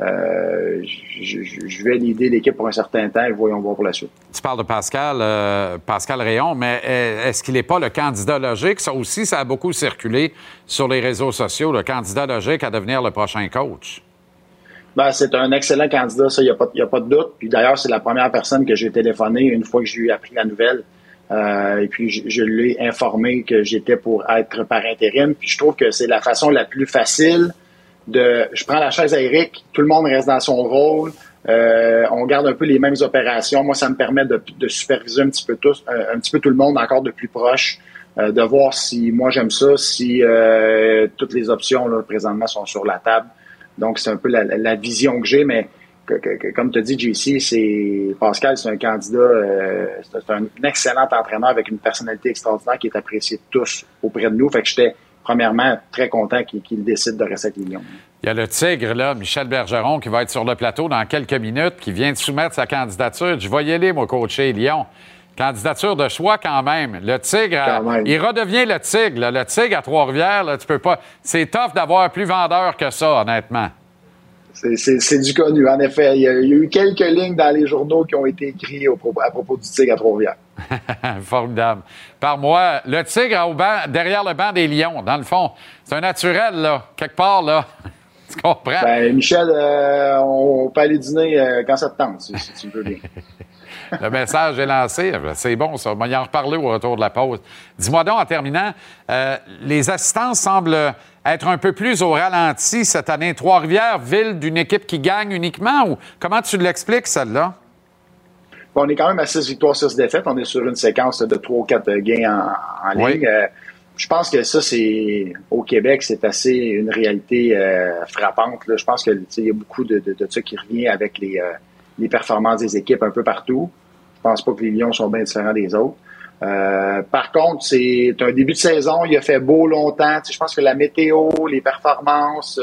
euh, je, je, vais l'idée l'équipe pour un certain temps et voyons voir pour la suite. Tu parles de Pascal, euh, Pascal Rayon, mais est-ce qu'il n'est pas le candidat logique? Ça aussi, ça a beaucoup circulé sur les réseaux sociaux, le candidat logique à devenir le prochain coach. Ben, c'est un excellent candidat, ça, il n'y a, a, pas de doute. Puis d'ailleurs, c'est la première personne que j'ai téléphoné une fois que j'ai eu appris la nouvelle. Euh, et puis, je, je lui ai informé que j'étais pour être par intérim. Puis je trouve que c'est la façon la plus facile de je prends la chaise à Eric, tout le monde reste dans son rôle, euh, on garde un peu les mêmes opérations. Moi, ça me permet de, de superviser un petit peu tous, euh, un, petit peu tout le monde encore de plus proche, euh, de voir si moi j'aime ça, si euh, toutes les options là, présentement sont sur la table. Donc, c'est un peu la, la vision que j'ai, mais que, que, comme tu as dit, JC, c'est Pascal, c'est un candidat, euh, c'est un excellent entraîneur avec une personnalité extraordinaire qui est apprécié de tous auprès de nous. Fait que j'étais premièrement, très content qu'il décide de rester avec les Lions. Il y a le Tigre, là, Michel Bergeron, qui va être sur le plateau dans quelques minutes, qui vient de soumettre sa candidature. Je vais y aller, moi, coacher Lyon. Candidature de choix quand même. Le Tigre, il redevient le Tigre. Le Tigre à Trois-Rivières, tu peux pas. C'est tough d'avoir plus vendeur que ça, honnêtement. C'est du connu. En effet, il y, a, eu quelques lignes dans les journaux qui ont été écrites à propos du Tigre à Trois-Rivières. Formidable. Par moi, le Tigre au banc, derrière le banc des Lions, dans le fond. C'est un naturel, là, quelque part, là. tu comprends? Ben, Michel, euh, on peut aller dîner euh, quand ça te tente, si, tu veux bien. le message est lancé. C'est bon, ça. On va y en reparler au retour de la pause. Dis-moi donc, en terminant, euh, les assistants semblent être un peu plus au ralenti cette année. Trois-Rivières, ville d'une équipe qui gagne uniquement, ou comment tu l'expliques, celle-là? on est quand même à 6 victoires, 6 défaites. On est sur une séquence de 3 ou 4 gains en, ligne. Euh, je pense que ça, c'est au Québec, c'est assez une réalité euh, frappante. Je pense qu'il y a beaucoup de, de, ça qui revient avec les, euh, les performances des équipes un peu partout. Je pense pas que les Lions sont bien différents des autres. par contre, c'est un début de saison, il a fait beau longtemps. je pense que la météo, les performances,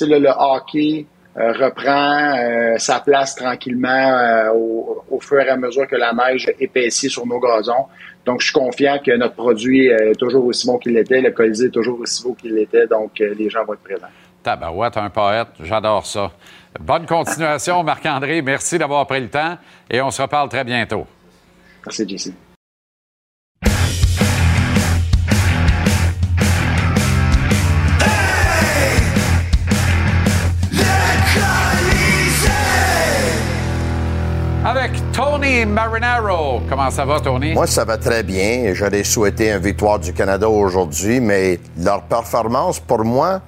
le, le hockey, euh, reprend euh, sa place tranquillement euh, au, fur et à mesure que la neige épaissit sur nos gazons. Donc, je suis confiant que notre produit est toujours aussi bon qu'il l'était, le colisée est toujours aussi beau qu'il l'était, donc les gens vont être présents. Tabarouette, un poète, j'adore ça. Bonne continuation, Marc-André. Merci d'avoir pris le temps et on se reparle très bientôt. Merci, JC. avec Tony Marinaro. Comment ça va, Tony? Moi, ça va très bien. J'aurais souhaité une victoire du Canada aujourd'hui, mais leur performance, pour moi,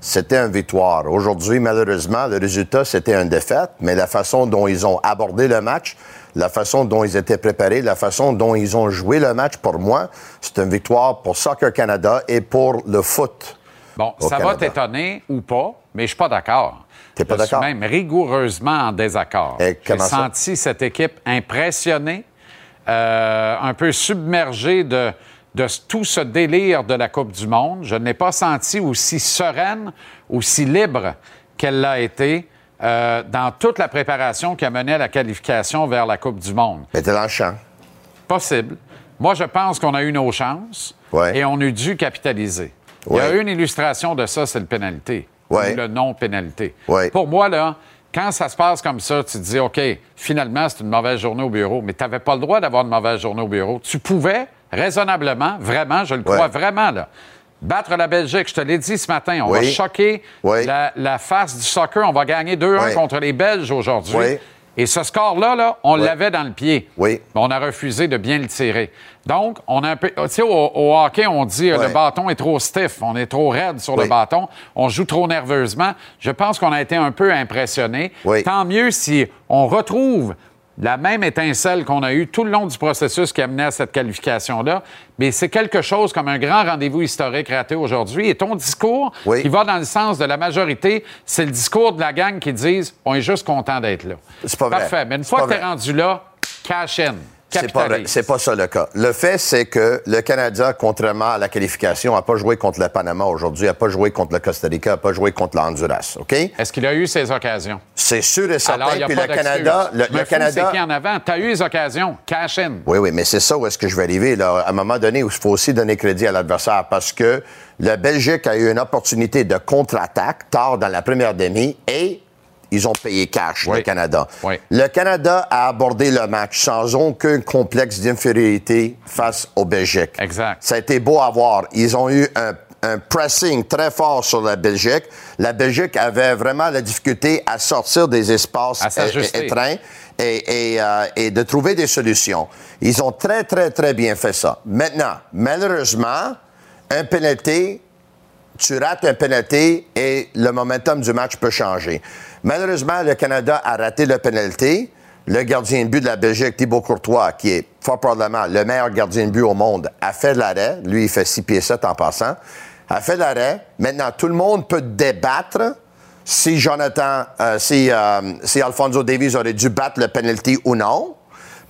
c'était une victoire. Aujourd'hui, malheureusement, le résultat, c'était une défaite, mais la façon dont ils ont abordé le match, la façon dont ils étaient préparés, la façon dont ils ont joué le match, pour moi, c'est une victoire pour Soccer Canada et pour le foot. Bon, ça va t'étonner ou pas, mais je suis pas d'accord. T'es pas d'accord? même rigoureusement en désaccord. J'ai senti cette équipe impressionnée, euh, un peu submergée de, de tout ce délire de la Coupe du Monde. Je ne l'ai pas senti aussi sereine, aussi libre qu'elle l'a été. Euh, dans toute la préparation qui a mené à la qualification vers la Coupe du Monde. Mais t'es dans le champ. Possible. Moi, je pense qu'on a eu nos chances et on a dû capitaliser. Il y a une illustration de ça, c'est le pénalité le non-pénalité. Pour moi, là, quand ça se passe comme ça, tu te dis, OK, finalement, c'est une mauvaise journée au bureau, mais tu n'avais pas le droit d'avoir une mauvaise journée au bureau. Tu pouvais, raisonnablement, vraiment, je le crois vraiment, là, battre la Belgique. Je te l'ai dit ce matin, on va choquer la, face du soccer. On va gagner 2-1 contre les Belges aujourd'hui. Et ce score-là, là, on l'avait dans le pied. Oui. Mais on a refusé de bien le tirer. Donc, on a un peu. Tu sais, au, hockey, on dit euh, le bâton est trop stiff, on est trop raide sur le bâton, on joue trop nerveusement. Je pense qu'on a été un peu impressionné. Tant mieux si on retrouve la même étincelle qu'on a eue tout le long du processus qui a mené à cette qualification-là. Mais c'est quelque chose comme un grand rendez-vous historique raté aujourd'hui. Et ton discours, qui va dans le sens de la majorité, c'est le discours de la gang qui disent on est juste content d'être là. C'est pas vrai. Parfait. Mais une fois que tu es rendu là, cash in. C'est pas, pas ça le cas. Le fait, c'est que le Canada, contrairement à la qualification, n'a pas joué contre le Panama aujourd'hui, n'a pas joué contre le Costa Rica, n'a pas joué contre le Honduras. OK? Est-ce qu'il a eu ses occasions? C'est sûr et certain. Alors, Puis le Canada, le, le Canada. C'est qui en avant? Tu as eu les occasions. Cash in. Oui, oui, mais c'est ça où est-ce que je vais arriver. Là. À un moment donné, il faut aussi donner crédit à l'adversaire parce que la Belgique a eu une opportunité de contre-attaque tard dans la première demi et ils ont payé cash, le Canada. Le Canada a abordé le match sans aucun complexe d'infériorité face aux Belgiques. Exact. Ça a été beau à voir. Ils ont eu un, un pressing très fort sur la Belgique. La Belgique avait vraiment la difficulté à sortir des espaces étreints et, et, euh, et de trouver des solutions. Ils ont très, très, très bien fait ça. Maintenant, malheureusement, un pénalité, tu rates un pénalité et le momentum du match peut changer. Malheureusement, le Canada a raté le pénalité. Le gardien de but de la Belgique, Thibaut Courtois, qui est fort probablement le meilleur gardien de but au monde, a fait l'arrêt. Lui, il fait 6 pieds 7 en passant. A fait l'arrêt. Maintenant, tout le monde peut débattre si Jonathan, euh, si, euh, si Alfonso Davies aurait dû battre le penalty ou non.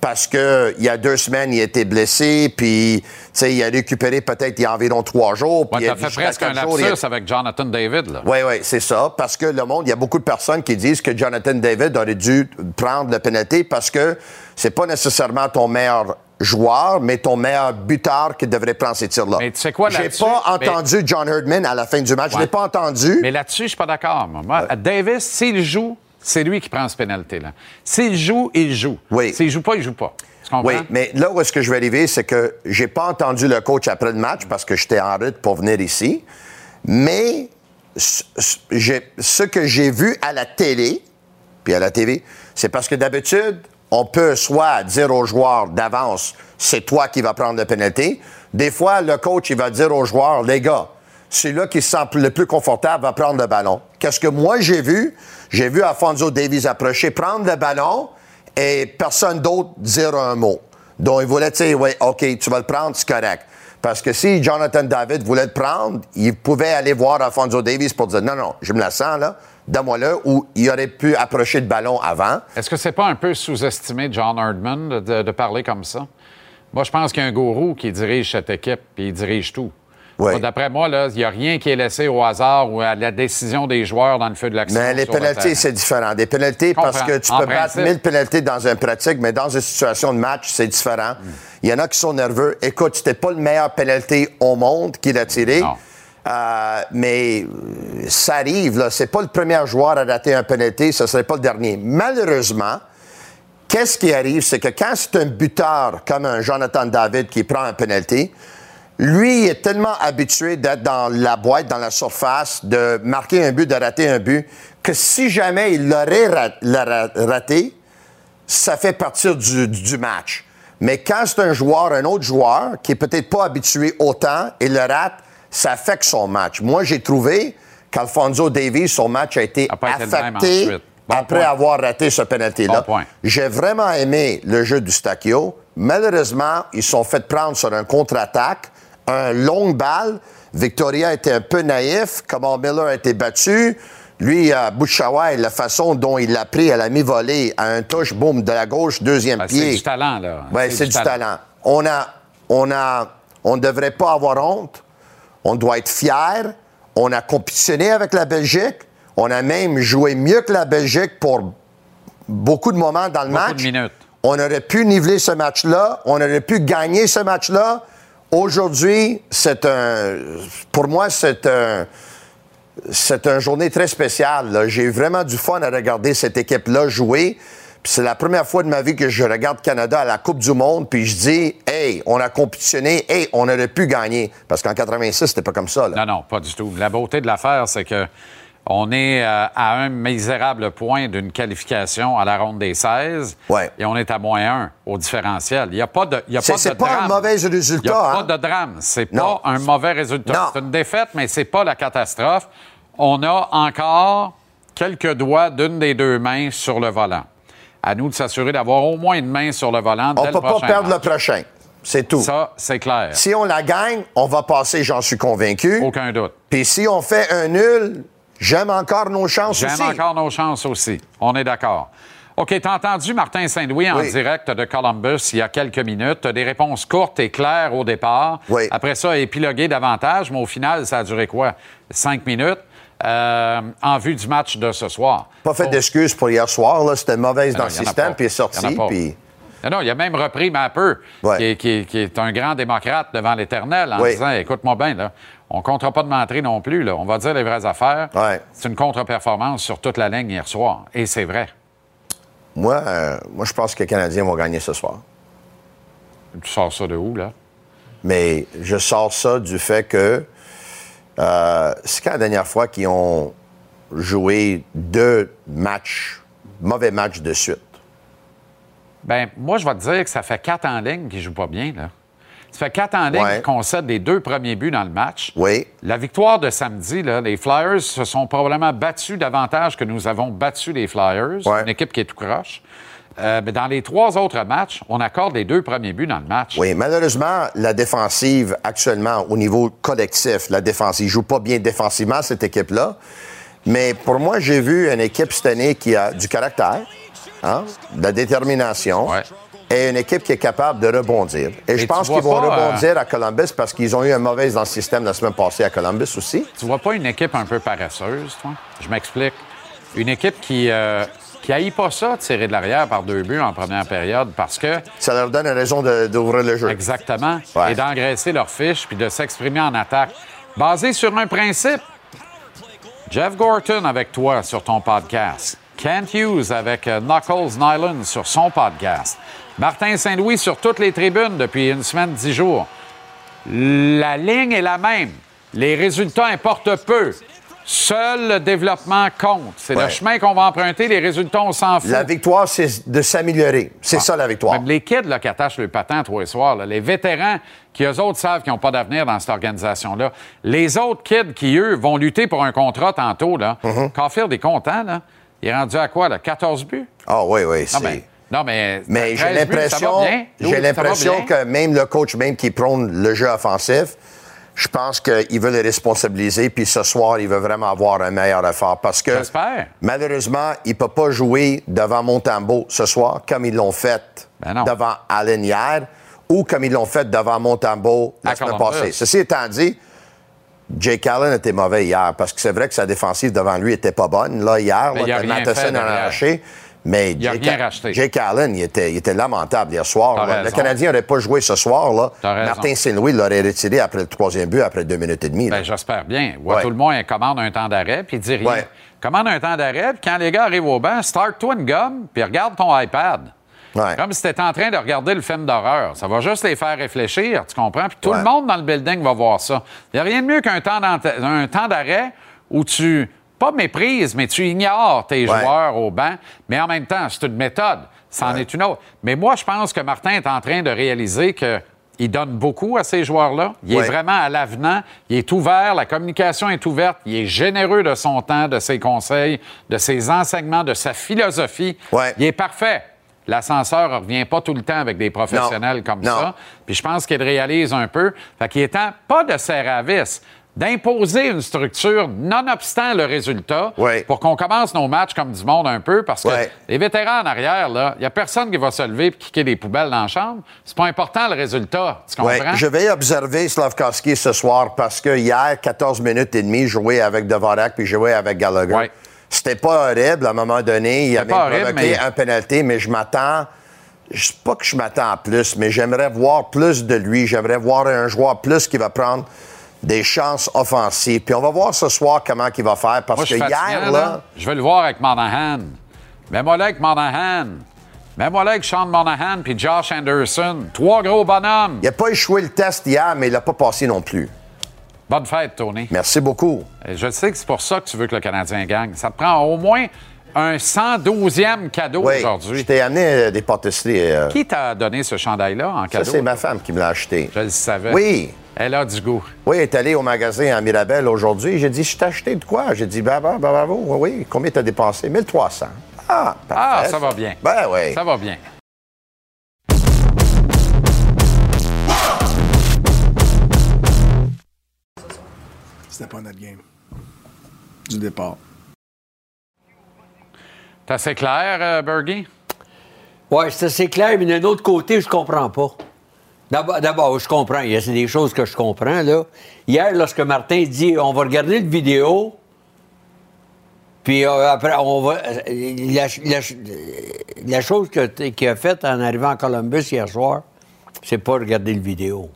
Parce que il y a deux semaines, il était blessé, puis tu sais, il a récupéré peut-être il y a environ trois jours. puis Ouais, il a fait presque un jours, a- avec Jonathan David. Là. oui, oui, c'est ça. Parce que le monde, il y a beaucoup de personnes qui disent que Jonathan David aurait dû prendre le pénalité parce que c'est pas nécessairement ton meilleur joueur, mais ton meilleur buteur qui devrait prendre ces tirs-là. Mais tu sais quoi J'ai pas Mais- entendu John Herdman à la fin du match. Je Ouais. l'ai pas entendu. Mais là-dessus, je suis pas d'accord. moi. Moi, Davis, s'il joue, c'est lui qui prend ce pénalité-là. S'il joue, il joue. Oui. S'il joue pas, il joue pas. Oui, mais là où est-ce que je vais arriver, c'est que j'ai pas entendu le coach après le match parce que j'étais en route pour venir ici. Mais ce que j'ai vu à la télé, puis à la TV, c'est parce que d'habitude, on peut soit dire aux joueurs d'avance, c'est toi qui vas prendre la pénalité. Des fois, le coach, il va dire aux joueurs, les gars, celui-là qui se sent le plus confortable va prendre le ballon. Qu'est-ce que moi j'ai vu? J'ai vu Alfonso Davies approcher, prendre le ballon et personne d'autre dire un mot. Donc, il voulait dire, oui, OK, tu vas le prendre, c'est correct. Parce que si Jonathan David voulait le prendre, il pouvait aller voir Alfonso Davies pour dire, non, non, je me la sens, là, donne-moi-le, ou il aurait pu approcher le ballon avant. Est-ce que c'est pas un peu sous-estimé John de- de parler comme ça? Moi, je pense qu'il y a un gourou qui dirige cette équipe, puis il dirige tout. D'après moi, il n'y a rien qui est laissé au hasard ou à la décision des joueurs dans le feu de l'action. Mais les pénalités, c'est différent. Des pénalités, parce que tu En peux battre principe. 1000 pénalités dans une pratique, mais dans une situation de match, c'est différent. Il y en a qui sont nerveux. Écoute, c'était pas le meilleur pénalité au monde qu'il a tiré. Euh, mais euh, ça arrive, là. C'est pas le premier joueur à rater un pénalité, ce serait pas le dernier. Malheureusement, qu'est-ce qui arrive? C'est que quand c'est un buteur comme un Jonathan David qui prend un pénalité, lui il est tellement habitué d'être dans la boîte, dans la surface, de marquer un but, de rater un but, que si jamais il l'aurait ra- l'a ra- raté, ça fait partir du, du match. Mais quand c'est un joueur, un autre joueur, qui est peut-être pas habitué autant et le rate, ça affecte son match. Moi, j'ai trouvé qu'Alfonso Davies, son match a été affecté. Bon après point. avoir raté ce penalty-là. Bon. J'ai vraiment aimé le jeu du Stacchio. Malheureusement, ils se sont fait prendre sur un contre-attaque, un long balle. Victoria était un peu naïf. Comment Miller a été battu. Lui, euh, Bouchawai, la façon dont il l'a pris à la mi-volée, à un touche, boum, de la gauche, deuxième Ben, pied. C'est du talent, là. Oui, c'est du talent. On a, on a, on ne devrait pas avoir honte. On doit être fier. On a compétitionné avec la Belgique. On a même joué mieux que la Belgique pour beaucoup de moments dans le Beaucoup match. de minutes. On aurait pu niveler ce match-là. On aurait pu gagner ce match-là. Aujourd'hui, c'est un, pour moi, c'est un, c'est une journée très spéciale. J'ai eu vraiment du fun à regarder cette équipe-là jouer. C'est la première fois de ma vie que je regarde Canada à la Coupe du Monde, puis je dis, hey, on a compétitionné, hey, on aurait pu gagner. Parce qu'en 86, c'était pas comme ça. Non, non, pas du tout. La beauté de l'affaire, c'est que on est euh, à un misérable point d'une qualification à la ronde des 16 et on est à moins 1 au différentiel. Il n'y a pas de, il y a pas de c'est pas un mauvais résultat, Il n'y a hein? pas de drame. C'est pas un mauvais résultat. C'est une défaite, mais c'est pas la catastrophe. On a encore quelques doigts d'une des deux mains sur le volant. À nous de s'assurer d'avoir au moins une main sur le volant. On ne peut pas perdre match. le prochain. C'est tout. Ça, c'est clair. Si on la gagne, on va passer, j'en suis convaincu. Aucun doute. Puis si on fait un nul, j'aime encore nos chances J'aime aussi. encore nos chances aussi. On est d'accord. OK, t'as entendu Martin Saint-Louis en Oui. direct de Columbus il y a quelques minutes. T'as des réponses courtes et claires au départ. Oui. Après ça, épilogué davantage, mais au final, ça a duré quoi? Cinq minutes euh, en vue du match de ce soir. Pas fait d'excuses pour hier soir, là. C'était mauvaise dans le système, puis il est sorti, puis... Non, non, il a même repris Mapper, qui, est, qui est- qui est un grand démocrate devant l'Éternel, en Oui. disant Écoute-moi bien, là, on ne comptera pas de m'entrer non plus, là. on va dire les vraies affaires. C'est une contre-performance sur toute la ligne hier soir. Et c'est vrai. Moi, euh, moi, je pense que les Canadiens vont gagner ce soir. Tu sors ça de où, là? Mais je sors ça du fait que euh, c'est quand la dernière fois qu'ils ont joué deux matchs, mauvais matchs de suite? Ben, moi, je vais te dire que ça fait quatre en ligne qui ne jouent pas bien, là. Ça fait quatre en ligne Ouais. qu'ils concèdent les deux premiers buts dans le match. Oui. La victoire de samedi, là, les Flyers se sont probablement battus davantage que nous avons battu les Flyers, une équipe qui est tout croche. Euh, mais dans les trois autres matchs, on accorde les deux premiers buts dans le match. Oui, malheureusement, la défensive, actuellement, au niveau collectif, la défensive, joue pas bien défensivement, cette équipe-là. Mais pour moi, j'ai vu une équipe cette année qui a du caractère, hein, de la détermination, et une équipe qui est capable de rebondir. Et, je pense qu'ils vont pas, euh, rebondir à Columbus parce qu'ils ont eu un mauvais dans le système la semaine passée à Columbus aussi. Tu vois pas une équipe un peu paresseuse, toi? Je m'explique. Une équipe qui euh, qui haït pas ça, tirer de l'arrière par deux buts en première période, parce que... Ça leur donne une raison d'ouvrir le jeu. Exactement. Et d'engraisser leur fiche, puis de s'exprimer en attaque. Basé sur un principe. Jeff Gorton avec toi sur ton podcast. Kent Hughes avec euh, Knuckles Nyland sur son podcast. Martin Saint-Louis sur toutes les tribunes depuis une semaine, dix jours. La ligne est la même. Les résultats importent peu. Seul le développement compte. C'est le chemin qu'on va emprunter. Les résultats, on s'en fout. La victoire, c'est de s'améliorer. C'est Ah. ça, la victoire. Même les kids là, qui attachent le patin tous les soirs, là, les vétérans qui, eux autres, savent qu'ils n'ont pas d'avenir dans cette organisation-là. Les autres kids qui, eux, vont lutter pour un contrat tantôt, là. Mm-hmm. Caulfield est content, là. Il est rendu à quoi, là? 14 buts? Ah oui, oui, c'est... non, mais, Mais 13 j'ai l'impression, j'ai l'impression que même le coach même qui prône le jeu offensif, je pense qu'il veut les responsabiliser. Puis ce soir, il veut vraiment avoir un meilleur effort parce que J'espère. malheureusement, il peut pas jouer devant Montembeau ce soir comme ils l'ont fait Ben devant Allen hier ou comme ils l'ont fait devant Montembeau la semaine passée. Ceci étant dit, Jake Allen était mauvais hier parce que c'est vrai que sa défensive devant lui était pas bonne. Là, hier, a là, Matheson a derrière. Mais Il a Jake, rien racheté. Jake Allen, il était, il était lamentable hier soir. Le. Canadien n'aurait pas joué ce soir. Là. Martin Saint-Louis l'aurait retiré après le troisième but, après deux minutes et demie. Ben, j'espère bien. Ouais. tout le monde commande un temps d'arrêt, puis il dit rien. Ouais. Commande un temps d'arrêt, puis quand les gars arrivent au banc, start-toi une gomme, puis regarde ton iPad. Comme si tu en train de regarder le film d'horreur. Ça va juste les faire réfléchir, tu comprends? Puis tout le monde dans le building va voir ça. Il n'y a rien de mieux qu'un temps d'arrêt où tu, pas méprises, mais tu ignores tes Ouais. joueurs au banc, mais en même temps, c'est une méthode. C'en est une autre. Mais moi, je pense que Martin est en train de réaliser que. Il donne beaucoup à ces joueurs-là. Il Ouais. est vraiment à l'avenant. Il est ouvert. La communication est ouverte. Il est généreux de son temps, de ses conseils, de ses enseignements, de sa philosophie. Ouais. Il est parfait. L'ascenseur ne revient pas tout le temps avec des professionnels comme Non. ça. Puis je pense qu'il réalise un peu. Fait qu'il est temps, pas de à vis, d'imposer une structure nonobstant le résultat Ouais. pour qu'on commence nos matchs comme du monde un peu parce que Ouais. les vétérans en arrière, là, il n'y a personne qui va se lever et kicker des poubelles dans la chambre. C'est pas important le résultat. Tu comprends? Ouais, je vais observer Slavkovski ce soir parce que hier, 14 minutes et demie, jouer avec Dvorak puis jouer avec Gallagher. C'était pas horrible à un moment donné. Il a C'était même pas horrible, provoqué mais- un pénalité, mais je m'attends. Je sais pas que je m'attends à plus, mais j'aimerais voir plus de lui. J'aimerais voir un joueur plus qui va prendre des chances offensives. Puis on va voir ce soir comment il va faire parce Moi, que hier, là, Je veux le voir avec Monahan. Mets-moi là avec Monahan. Mets-moi là avec Sean Monahan puis Josh Anderson. Trois gros bonhommes. il a pas échoué le test hier, mais il l'a pas passé non plus. Bonne fête, Tony. Merci beaucoup. Et Je sais que c'est pour ça que tu veux que le Canadien gagne. Ça te prend au moins un 112e cadeau Oui, aujourd'hui. je t'ai amené euh, des pâtisseries. euh, Qui t'a donné ce chandail-là en ça, cadeau? c'est ma femme qui me l'a acheté. Je le savais. Oui. Elle a du goût. Oui, elle est allée au magasin à Mirabel aujourd'hui. J'ai dit, je t'ai acheté de quoi? J'ai dit, bah, bah, bah, bravo. Oui, oui. Combien t'as dépensé? 1300. Ah, Ah, parfait, ça va bien. Ben oui. Ça va bien. C'était pas notre game. Du départ. C'est assez clair, euh, Bergie? Oui, c'est assez clair, mais d'un autre côté, je comprends pas. D'abord, je comprends. Il y a c'est des choses que je comprends, là. Hier, lorsque Martin dit on va regarder le vidéo, puis euh, après, on va. euh, La, la- la chose qu'il a faite en arrivant à Columbus hier soir, c'est pas regarder le vidéo.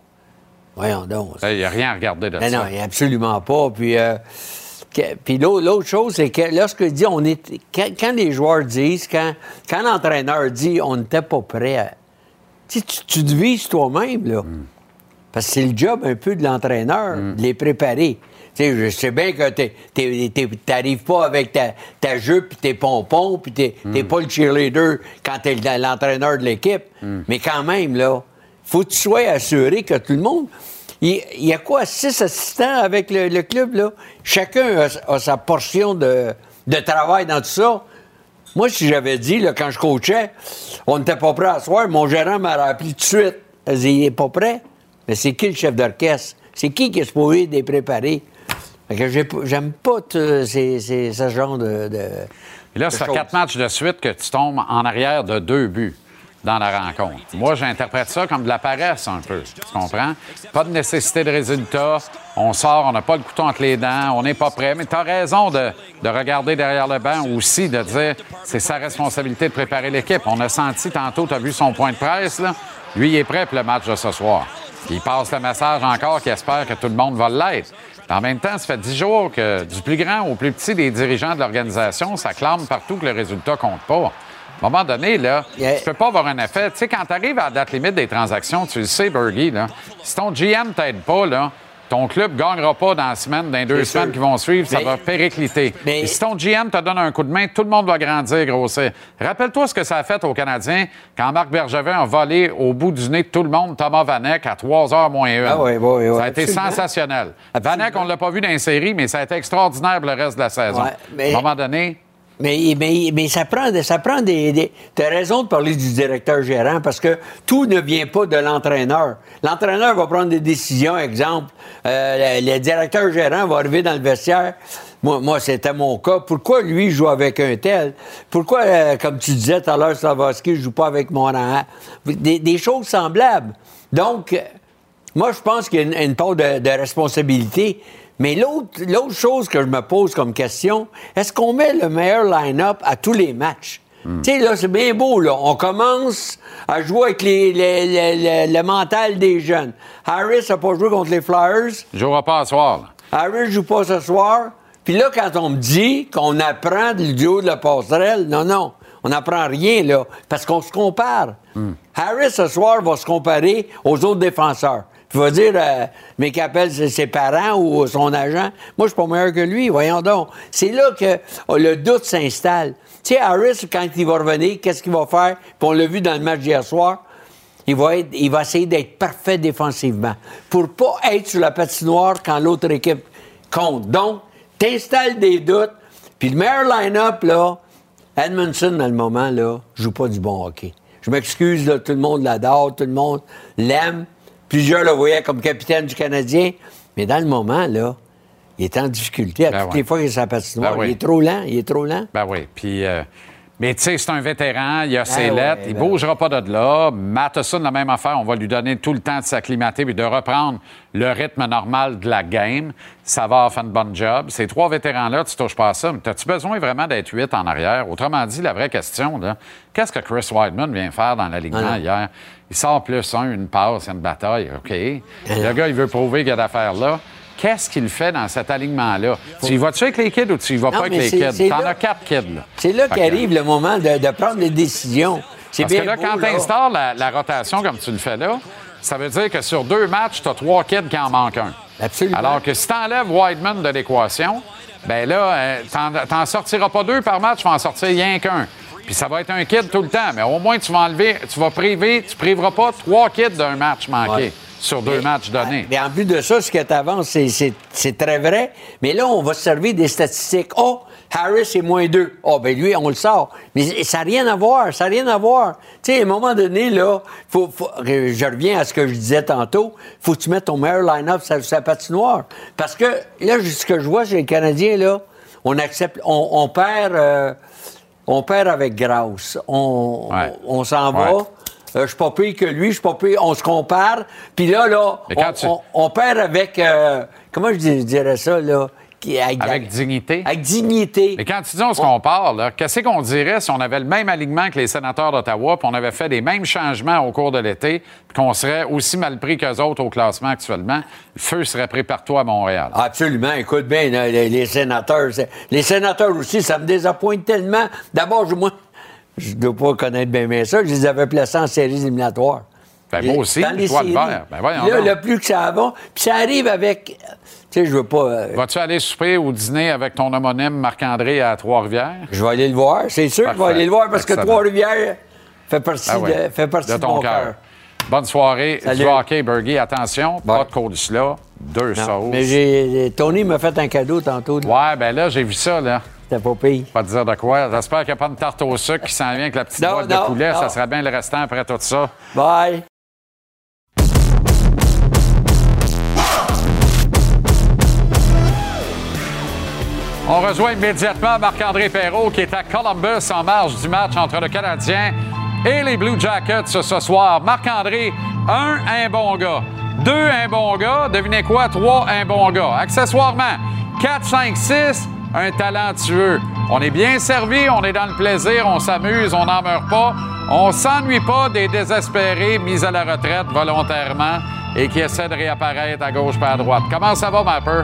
Voyons donc. Il n'y a rien à regarder de Non, ça. non, absolument pas. Puis, euh, que- puis l'au- l'autre chose, c'est que lorsque dit on est. Quand, quand les joueurs disent, quand, quand l'entraîneur dit on n'était pas prêt à. Tu, tu, toi-même, là. Parce que c'est le job un peu de l'entraîneur, de les préparer. Je sais bien que t'arrives pas avec ta, ta jupe et tes pompons, puis t'es t'es pas le cheerleader quand t'es le- l'entraîneur de l'équipe. Mais quand même, là, faut que tu sois assuré que tout le monde. Il, il y a quoi, six assistants avec le, le club, là? Chacun a, a sa portion de, de travail dans tout ça. Moi, si j'avais dit, là, quand je coachais, on n'était pas prêt à soir, mon gérant m'a rappelé tout de suite. Il dit, il n'est pas prêt. Mais c'est qui le chef d'orchestre? C'est qui qui est supposé les préparer? Fait que j'aime pas tout ces- ces- ce genre de. de- Et là, ça fait quatre matchs de suite que tu tombes en arrière de deux buts dans la rencontre. Moi, j'interprète ça comme de la paresse un peu. Tu comprends? Pas de nécessité de résultat. On sort, on n'a pas le couteau entre les dents, on n'est pas prêt. Mais tu as raison de, de regarder derrière le banc aussi, de dire c'est sa responsabilité de préparer l'équipe. On a senti tantôt, tu as vu son point de presse, là? Lui, il est prêt pour le match de ce soir. Il passe le message encore qu'il espère que tout le monde va l'être. En même temps, ça fait dix jours que du plus grand au plus petit des dirigeants de l'organisation, ça clame partout que le résultat compte pas. À un moment donné, là, tu peux pas avoir un effet. Tu sais, quand tu arrives à la date limite des transactions, tu le sais, Bergie, là, si ton GM t'aide pas, là, ton club gagnera pas dans la semaine, dans les deux semaines sûr. qui vont suivre, ça va péricliter. mais- Et si ton GM te donne un coup de main, tout le monde va grandir, grossir. Rappelle-toi ce que ça a fait aux Canadiens quand Marc Bergevin a volé au bout du nez de tout le monde Thomas Vanek à 3 heures moins 1. Ah oui, oui, oui, ça a été absolument. sensationnel. Vanek, on ne l'a pas vu dans les séries, mais ça a été extraordinaire pour le reste de la saison. Ouais, mais- À un moment donné, Mais, mais, mais ça prend, ça prend des. des... Tu as raison de parler du directeur gérant parce que tout ne vient pas de l'entraîneur. L'entraîneur va prendre des décisions. Exemple, euh, le, directeur gérant va arriver dans le vestiaire. Moi, moi c'était mon cas. Pourquoi lui joue avec un tel? Pourquoi, euh, comme tu disais tout à l'heure, Slavoski, je joue pas avec mon? Des, des choses semblables. Donc, moi, je pense qu'il y a une, part de responsabilité. Mais l'autre chose que je me pose comme question, est-ce qu'on met le meilleur line-up à tous les matchs? Tu sais, là, c'est bien beau, là. On commence à jouer avec les, les- les- les- le mental des jeunes. Harris n'a pas joué contre les Flyers. il ne jouera pas à soir. Harris joue pas ce soir. Puis là, quand on me dit qu'on apprend du duo de la passerelle, non, non, on n'apprend rien, là, parce qu'on se compare. Harris, ce soir, va se comparer aux autres défenseurs. Tu vas dire, euh, mais qu'appelle ses, parents ou son agent, moi, je suis pas meilleur que lui, voyons donc. C'est là que oh, le doute s'installe. Tu sais, Harris, quand il va revenir, qu'est-ce qu'il va faire? Puis on l'a vu dans le match d'hier soir, il va, être- il va essayer d'être parfait défensivement pour pas être sur la patinoire quand l'autre équipe compte. Donc, t'installes des doutes. Puis le meilleur line-up, là, Edmondson, dans le moment, là, joue pas du bon hockey. Je m'excuse, tout le monde l'adore, tout le monde l'aime. Plusieurs le voyaient comme capitaine du Canadien. Mais dans le moment, là, il est en difficulté à Ben toutes ouais. les fois qu'il est la patinoire. Ben oui. Il est trop lent, il est trop lent. Ben oui. Puis, euh, mais tu sais, c'est un vétéran, il a ses ouais, lettres, il ben bougera pas de là. Matheson, la même affaire, on va lui donner tout le temps de s'acclimater puis de reprendre le rythme normal de la game. Ça va faire une bonne job. Ces trois vétérans-là, tu touches pas à ça, mais as-tu besoin vraiment d'être huit en arrière? Autrement dit, la vraie question, qu'est-ce que Chris Weidman vient faire dans l'alignement Ah hier? Il sort plus un, une passe, une bataille, OK. Le gars, il veut prouver qu'il y a d'affaires là. Qu'est-ce qu'il fait dans cet alignement-là? Tu y vas-tu avec les kids ou tu y vas Non, pas avec les kids? T'en as quatre kids, là. C'est là qu'arrive le moment de, de prendre des décisions. C'est Parce bien que là, beau, quand tu installes la, la rotation comme tu le fais là, ça veut dire que sur deux matchs, tu as trois kids qui en manquent un. Absolument. Alors que si tu enlèves Wideman de l'équation, ben là, euh, t'en- t'en sortiras pas deux par match, tu vas en sortir rien qu'un. Puis ça va être un kid tout le temps, mais au moins tu vas enlever, tu vas priver, tu priveras pas trois kids d'un match manqué. Ouais. Sur deux matchs donnés. Mais en plus de ça, ce que tu avances, c'est- très vrai. Mais là, on va se servir des statistiques. Oh, Harris est moins deux. Oh, ben lui, on le sort. Mais ça n'a rien à voir. Ça n'a rien à voir. Tu sais, à un moment donné, là, faut, faut- je reviens à ce que je disais tantôt. faut que tu mettes ton meilleur line-up sur sa patinoire. Parce que là, ce que je vois chez les Canadiens, là, on accepte, on, on perd. euh, on perd avec grâce. On, Ouais. on, on s'en va. Euh, je suis pas pire que lui, je suis pas pire. On se compare. Puis là, là, on, tu- on- on perd avec. euh, comment je dirais ça, là? Qui- Avec dignité. Avec dignité. Mais quand tu dis on se compare, qu'est-ce qu'on dirait si on avait le même alignement que les sénateurs d'Ottawa, puis on avait fait les mêmes changements au cours de l'été, puis qu'on serait aussi mal pris qu'eux autres au classement actuellement? Le feu serait pris partout à Montréal? Absolument. Écoute bien, les, les sénateurs. Les sénateurs aussi, ça me désappointe tellement. D'abord, je- moi, je ne dois pas connaître bien, bien ça. Je les avais placés en séries éliminatoires. Ben, moi aussi, Dans je les dois le séries. faire. Ben, là, donc. le plus que ça va. Puis ça arrive avec. Tu sais, je veux pas. euh, Vas-tu aller souper ou dîner avec ton homonyme Marc-André à Trois-Rivières? Je vais aller le voir. C'est sûr que je vais aller le voir parce que. Trois-Rivières fait partie, Ah de, fait partie de de, mon ton cœur. Bonne soirée. Salut. Du hockey, Bergie. Attention, pas de coleslaw, deux Non, sauces. Mais j'ai, Tony m'a fait un cadeau tantôt. Ouais, ben là, j'ai vu ça, là. C'était pas pire. Pas te dire de quoi. J'espère qu'il n'y a pas de tarte au sucre qui s'en vient avec la petite Non, boîte non, de poulet. Ça serait bien le restant après tout ça. Bye. On rejoint immédiatement Marc-André Perrault qui est à Columbus en marge du match entre le Canadien et les Blue Jackets ce soir. Marc-André, un, un bon gars. Deux, un bon gars. Devinez quoi? Trois, un bon gars. Accessoirement, 4, 5, 6, un talentueux. On est bien servi, on est dans le plaisir, on s'amuse, on n'en meurt pas. On s'ennuie pas des désespérés mis à la retraite volontairement et qui essaient de réapparaître à gauche pas à droite. Comment ça va, Mapper?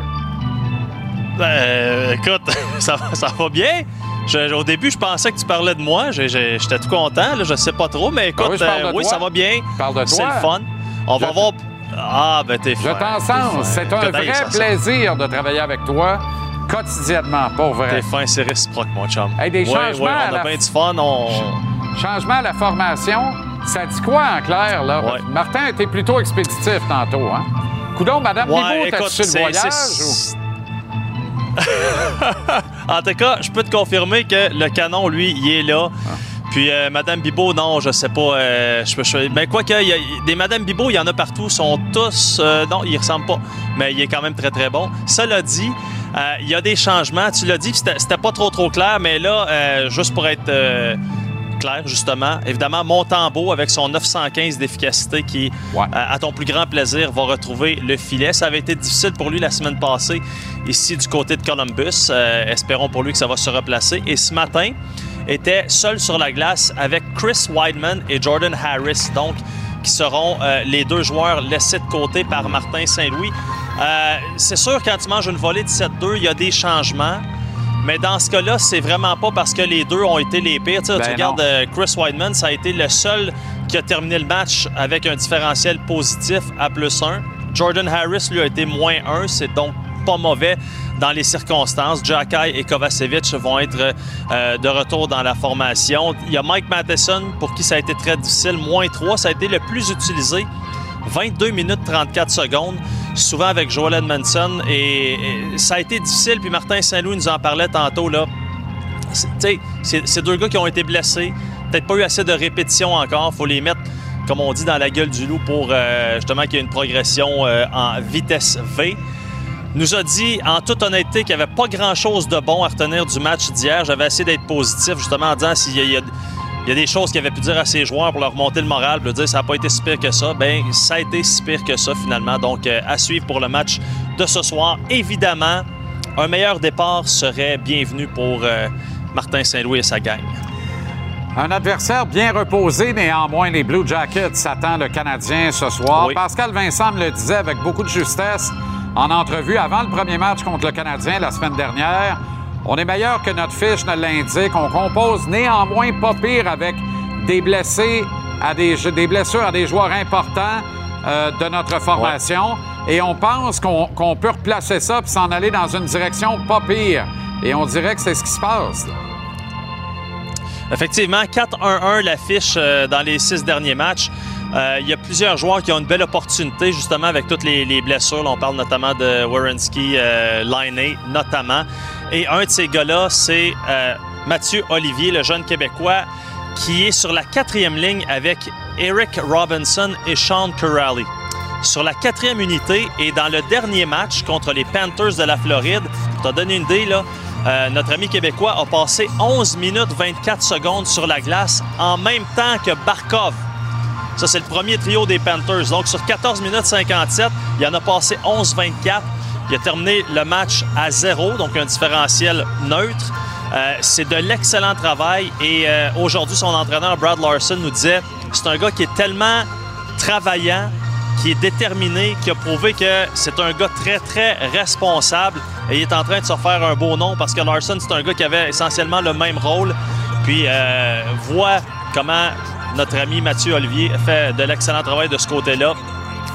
Ben, écoute, ça, va- ça va bien. Je- au début, je pensais que tu parlais de moi. J'étais tout content. Là, je sais pas trop, mais écoute, Ben oui, je euh, oui, ça va bien. Je C'est le fun. On va Je- voir. Ah, ben t'es Je fin. t'en t'es sens. C'est un vrai plaisir de travailler avec toi quotidiennement, pas vrai. T'es fin, c'est réciproque, mon chum. Hey, des Ouais, changements ouais, on a la- bien du fun. On... Changement à la formation, ça dit quoi en clair, là? Martin était plutôt expéditif tantôt, hein? Coudon, Madame Bibot, t'as-tu le voyage? en tout cas, je peux te confirmer que le canon, lui, il est là. Puis euh, Madame Bibot, non, je sais pas. euh, je, je, mais quoi qu'il y a des Madame Bibot, il y en a partout, sont tous. euh, non, ils ressemblent pas, mais il est quand même très très bon. Cela dit, euh, il y a des changements. Tu l'as dit, c'était pas trop trop clair, mais là, euh, juste pour être justement, évidemment, Montembeau avec son 915 d'efficacité qui, euh, à ton plus grand plaisir, va retrouver le filet. Ça avait été difficile pour lui la semaine passée, ici du côté de Columbus. Euh, espérons pour lui que ça va se replacer. Et ce matin, était seul sur la glace avec Chris Weidman et Jordan Harris, donc qui seront euh, les deux joueurs laissés de côté par Martin Saint-Louis. Euh, c'est sûr, quand tu manges une volée de 7-2, il y a des changements. Mais dans ce cas-là, c'est vraiment pas parce que les deux ont été les pires. Tu, Ben tu regardes non. euh, Chris Weidman, ça a été le seul qui a terminé le match avec un différentiel positif à plus 1. Jordan Harris, lui, a été moins 1. C'est donc pas mauvais dans les circonstances. Jacky et Kovacevic vont être euh, de retour dans la formation. Il y a Mike Matheson, pour qui ça a été très difficile. Moins 3, ça a été le plus utilisé. 22 minutes 34 secondes, souvent avec Joel Edmondson. Et, ça a été difficile. Puis Martin Saint-Louis nous en parlait tantôt. là. C'est- deux gars qui ont été blessés. Peut-être pas eu assez de répétitions encore. faut les mettre, comme on dit, dans la gueule du loup pour euh, justement qu'il y ait une progression euh, en vitesse V nous a dit en toute honnêteté qu'il n'y avait pas grand-chose de bon à retenir du match d'hier. J'avais essayé d'être positif justement en disant s'il y a- il y a des choses qu'il avait pu dire à ses joueurs pour leur remonter le moral, pour leur dire ça n'a pas été si pire que ça. Ben ça a été si pire que ça finalement. Donc euh, à suivre pour le match de ce soir. Évidemment, un meilleur départ serait bienvenu pour euh, Martin Saint-Louis et sa gang. Un adversaire bien reposé, néanmoins, les Blue Jackets s'attendent le Canadien ce soir. Oui. Pascal Vincent me le disait avec beaucoup de justesse en entrevue avant le premier match contre le Canadien la semaine dernière. On est meilleur que notre fiche ne l'indique. On compose néanmoins pas pire avec des blessés à des, des blessures à des joueurs importants euh, de notre formation. Et on pense qu'on peut replacer ça puis s'en aller dans une direction pas pire. Et on dirait que c'est ce qui se passe. là. Effectivement, 4-1-1 l'affiche euh, dans les six derniers matchs. Euh, il y a plusieurs joueurs qui ont une belle opportunité, justement, avec toutes les, les blessures. Là, on parle notamment de Wierenski, euh, Line notamment. Et un de ces gars-là, c'est euh, Mathieu Olivier, le jeune Québécois, qui est sur la quatrième ligne avec Eric Robinson et Sean Corrali. Sur la quatrième unité et dans le dernier match contre les Panthers de la Floride, pour te donner une idée, là, euh, notre ami québécois a passé 11 minutes 24 secondes sur la glace en même temps que Barkov. Ça, c'est le premier trio des Panthers. Donc, sur 14 minutes 57, il en a passé 11-24. Il a terminé le match à zéro, donc un différentiel neutre. Euh, c'est de l'excellent travail et euh, aujourd'hui, son entraîneur Brad Larson nous disait c'est un gars qui est tellement travaillant, qui est déterminé, qui a prouvé que c'est un gars très, très responsable et il est en train de se faire un beau nom parce que Larson, c'est un gars qui avait essentiellement le même rôle. Puis, euh, voit comment notre ami Mathieu Olivier fait de l'excellent travail de ce côté-là.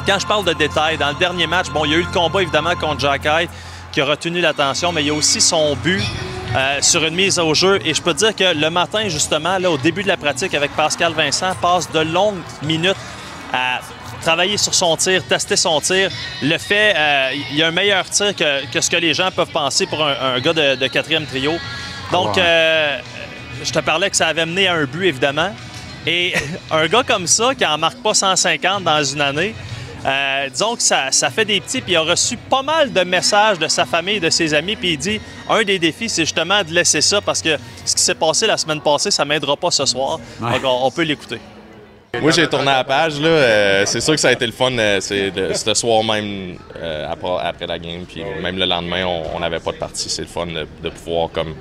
Quand je parle de détails, dans le dernier match, bon, il y a eu le combat évidemment contre Jack Hyde qui a retenu l'attention, mais il y a aussi son but euh, sur une mise au jeu. Et je peux te dire que le matin, justement, là, au début de la pratique avec Pascal Vincent, passe de longues minutes à travailler sur son tir, tester son tir. Le fait, euh, il y a un meilleur tir que, que, ce que les gens peuvent penser pour un, un gars de, de, quatrième trio. Donc, euh, je te parlais que ça avait mené à un but, évidemment. Et un gars comme ça, qui en marque pas 150 dans une année, euh, disons que ça, ça, fait des petits, puis il a reçu pas mal de messages de sa famille, de ses amis, puis il dit un des défis, c'est justement de laisser ça parce que ce qui s'est passé la semaine passée, ça m'aidera pas ce soir. Ouais. Donc, on, on peut l'écouter. Moi, j'ai tourné la page. Là. Euh, c'est sûr que ça a été le fun euh, c'est ce soir même euh, après, après, la game. Puis même le lendemain, on n'avait pas de partie. C'est le fun de, de, pouvoir comme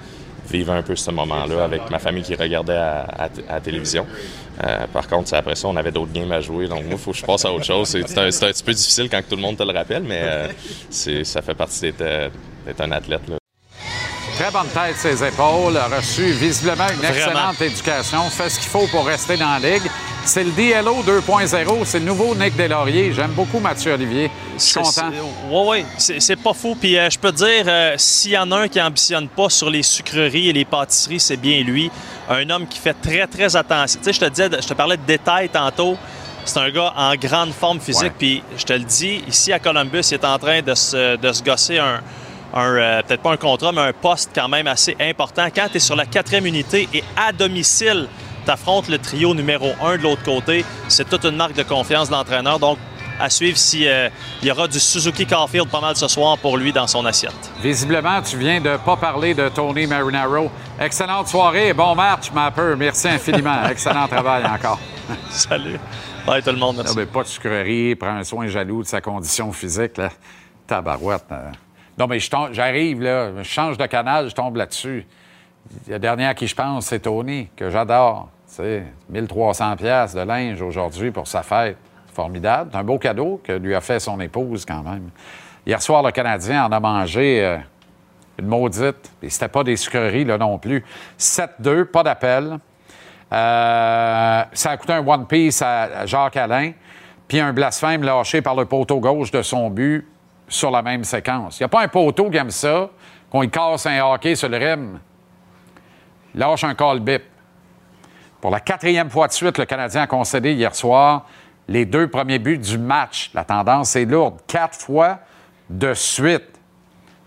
vivre un peu ce moment-là avec ma famille qui regardait à, à, à la télévision. Euh, par contre, après ça, on avait d'autres games à jouer. Donc moi, il faut que je passe à autre chose. C'est un, un, petit peu difficile quand tout le monde te le rappelle, mais euh, ça fait partie d'être un athlète. Là. Très bonne tête, ses épaules, a reçu visiblement une Vraiment. excellente éducation, fait ce qu'il faut pour rester dans la ligue. C'est le DLO 2.0, c'est le nouveau Nick Deslauriers. J'aime beaucoup Mathieu Olivier. Je suis content. Oui, oui, c'est pas fou. Puis euh, je peux te dire, euh, s'il y en a un qui ambitionne pas sur les sucreries et les pâtisseries, c'est bien lui. Un homme qui fait très, très attention. Tu sais, je te disais, je te parlais de détails tantôt. C'est un gars en grande forme physique. Puis je te le dis, ici à Columbus, il est en train de se, de se gosser un, un euh, peut-être pas un contrat, mais un poste quand même assez important. Quand tu es sur la quatrième unité et à domicile, tu affrontes le trio numéro un de l'autre côté, c'est toute une marque de confiance de l'entraîneur. Donc, à suivre s'il euh, y aura du Suzuki Caulfield pas mal ce soir pour lui dans son assiette. Visiblement, tu viens de pas parler de Tony Marinaro. Excellente soirée et bon match, ma peur. Merci infiniment. Excellent travail encore. Salut. Bye tout le monde, merci. Non, mais pas de sucrerie, prends un soin jaloux de sa condition physique. Là. Tabarouette. Euh... Non, mais j'arrive, là, je change de canal, je tombe là-dessus. La dernière à qui je pense, c'est Tony, que j'adore. Tu sais, 1300 pièces de linge aujourd'hui pour sa fête. Formidable. C'est un beau cadeau que lui a fait son épouse, quand même. Hier soir, le Canadien en a mangé euh, une maudite. Et c'était pas des sucreries, là, non plus. 7-2, pas d'appel. Euh, ça a coûté un One Piece à Jacques Alain, puis un blasphème lâché par le poteau gauche de son but sur la même séquence. Il n'y a pas un poteau qui aime ça, qu'on casse un hockey sur le rim. Lâche un call bip. Pour la quatrième fois de suite, le Canadien a concédé hier soir les deux premiers buts du match. La tendance est lourde. Quatre fois de suite.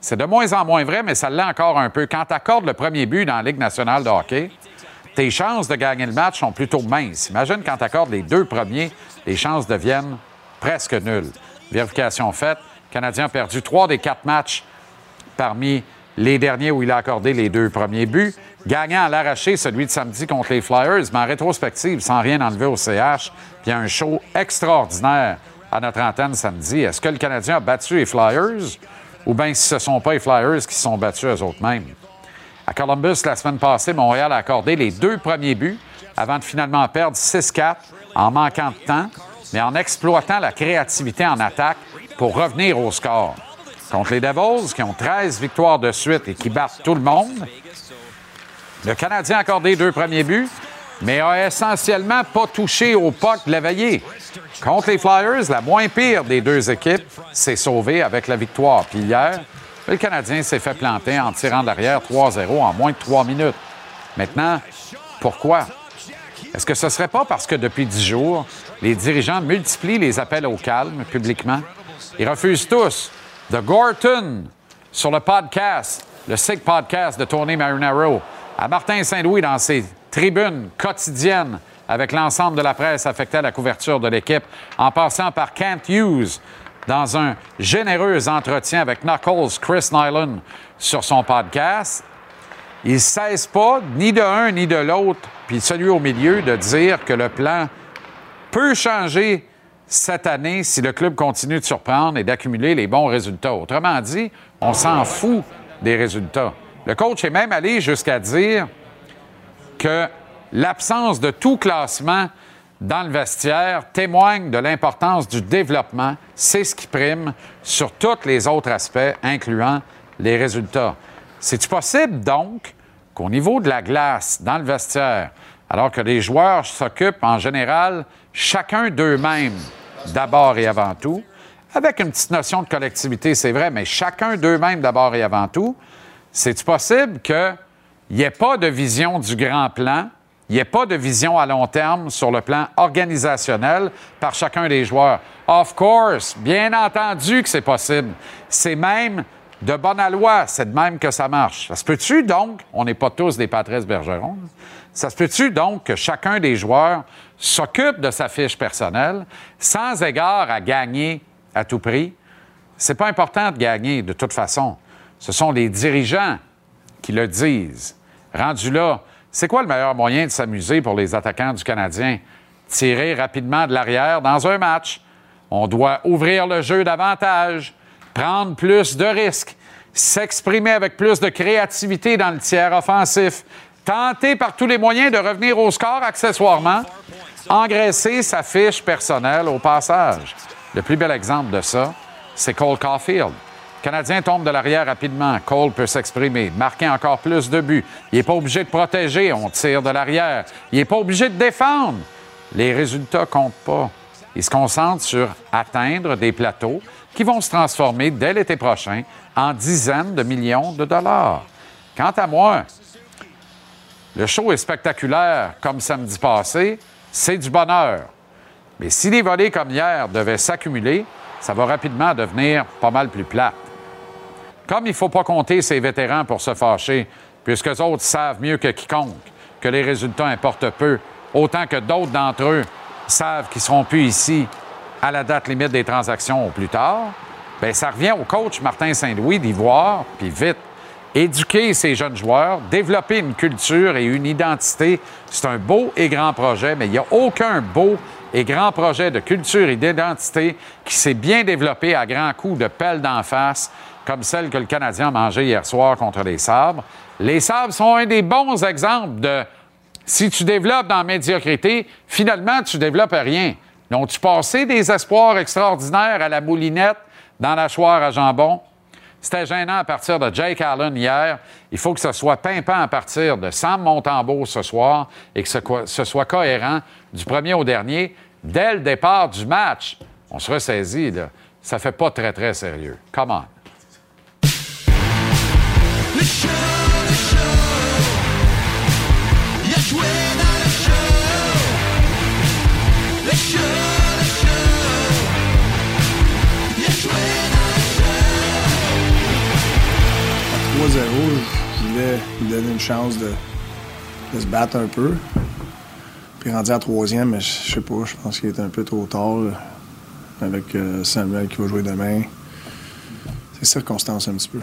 C'est de moins en moins vrai, mais ça l'est encore un peu. Quand tu accordes le premier but dans la Ligue nationale de hockey, tes chances de gagner le match sont plutôt minces. Imagine quand tu accordes les deux premiers, les chances deviennent presque nulles. Vérification faite. Le Canadien a perdu trois des quatre matchs parmi les derniers où il a accordé les deux premiers buts. Gagnant à l'arraché, celui de samedi contre les Flyers, mais en rétrospective, sans rien enlever au CH, puis un show extraordinaire à notre antenne samedi. Est-ce que le Canadien a battu les Flyers? Ou bien si ce ne sont pas les Flyers qui se sont battus eux-mêmes? À Columbus, la semaine passée, Montréal a accordé les deux premiers buts avant de finalement perdre 6-4 en manquant de temps, mais en exploitant la créativité en attaque pour revenir au score. Contre les Devils, qui ont 13 victoires de suite et qui battent tout le monde, le Canadien a accordé deux premiers buts, mais a essentiellement pas touché au puck de la veillée. Contre les Flyers, la moins pire des deux équipes s'est sauvée avec la victoire. Puis hier, le Canadien s'est fait planter en tirant derrière 3-0 en moins de trois minutes. Maintenant, pourquoi? Est-ce que ce ne serait pas parce que depuis dix jours, les dirigeants multiplient les appels au calme publiquement? Ils refusent tous. The Gorton, sur le podcast, le SIG podcast de Tony Marinaro, à Martin Saint-Louis dans ses tribunes quotidiennes avec l'ensemble de la presse affectée à la couverture de l'équipe, en passant par Kent Hughes dans un généreux entretien avec Knuckles Chris Nyland sur son podcast. Il ne cesse pas, ni de un ni de l'autre, puis celui au milieu, de dire que le plan peut changer cette année si le club continue de surprendre et d'accumuler les bons résultats. Autrement dit, on s'en fout des résultats. Le coach est même allé jusqu'à dire que l'absence de tout classement dans le vestiaire témoigne de l'importance du développement. C'est ce qui prime sur tous les autres aspects, incluant les résultats. C'est-tu possible, donc, qu'au niveau de la glace, dans le vestiaire, alors que les joueurs s'occupent en général chacun d'eux-mêmes, d'abord et avant tout, avec une petite notion de collectivité, c'est vrai, mais chacun d'eux-mêmes d'abord et avant tout, c'est-tu possible qu'il n'y ait pas de vision du grand plan, il n'y ait pas de vision à long terme sur le plan organisationnel par chacun des joueurs? Of course, bien entendu que c'est possible. C'est même de bonne loi, c'est de même que ça marche. Ça se peut-tu donc, on n'est pas tous des Patrice Bergeron, ça se peut-tu donc que chacun des joueurs s'occupe de sa fiche personnelle sans égard à gagner à tout prix? C'est pas important de gagner de toute façon. Ce sont les dirigeants qui le disent. Rendu là, c'est quoi le meilleur moyen de s'amuser pour les attaquants du Canadien? Tirer rapidement de l'arrière dans un match. On doit ouvrir le jeu davantage, prendre plus de risques, s'exprimer avec plus de créativité dans le tiers offensif, tenter par tous les moyens de revenir au score accessoirement, engraisser sa fiche personnelle au passage. Le plus bel exemple de ça, c'est Cole Caulfield. Canadien tombe de l'arrière rapidement. Cole peut s'exprimer, marquer encore plus de buts. Il n'est pas obligé de protéger, on tire de l'arrière. Il n'est pas obligé de défendre. Les résultats comptent pas. Il se concentre sur atteindre des plateaux qui vont se transformer dès l'été prochain en dizaines de millions de dollars. Quant à moi, le show est spectaculaire comme samedi passé, c'est du bonheur. Mais si les volets comme hier devaient s'accumuler, ça va rapidement devenir pas mal plus plate. Comme il ne faut pas compter ces vétérans pour se fâcher, puisque les autres savent mieux que quiconque que les résultats importent peu, autant que d'autres d'entre eux savent qu'ils seront plus ici à la date limite des transactions au plus tard, bien, ça revient au coach Martin Saint-Louis d'y voir, puis vite, éduquer ces jeunes joueurs, développer une culture et une identité. C'est un beau et grand projet, mais il n'y a aucun beau et grand projet de culture et d'identité qui s'est bien développé à grands coups de pelle d'en face, comme celle que le Canadien a mangée hier soir contre les Sabres. Les Sabres sont un des bons exemples de si tu développes dans la médiocrité, finalement, tu développes rien. Donc, tu passé des espoirs extraordinaires à la moulinette dans la choire à jambon? C'était gênant à partir de Jake Allen hier. Il faut que ce soit pimpant à partir de Sam Montembeau ce soir et que ce soit cohérent du premier au dernier dès le départ du match. On se ressaisit, là. Ça fait pas très, très sérieux. 3-0, je voulais lui donner une chance de, se battre un peu. Puis rendu à troisième, mais je sais pas, je pense qu'il est un peu trop tard avec euh, Samuel qui va jouer demain. C'est circonstance un petit peu.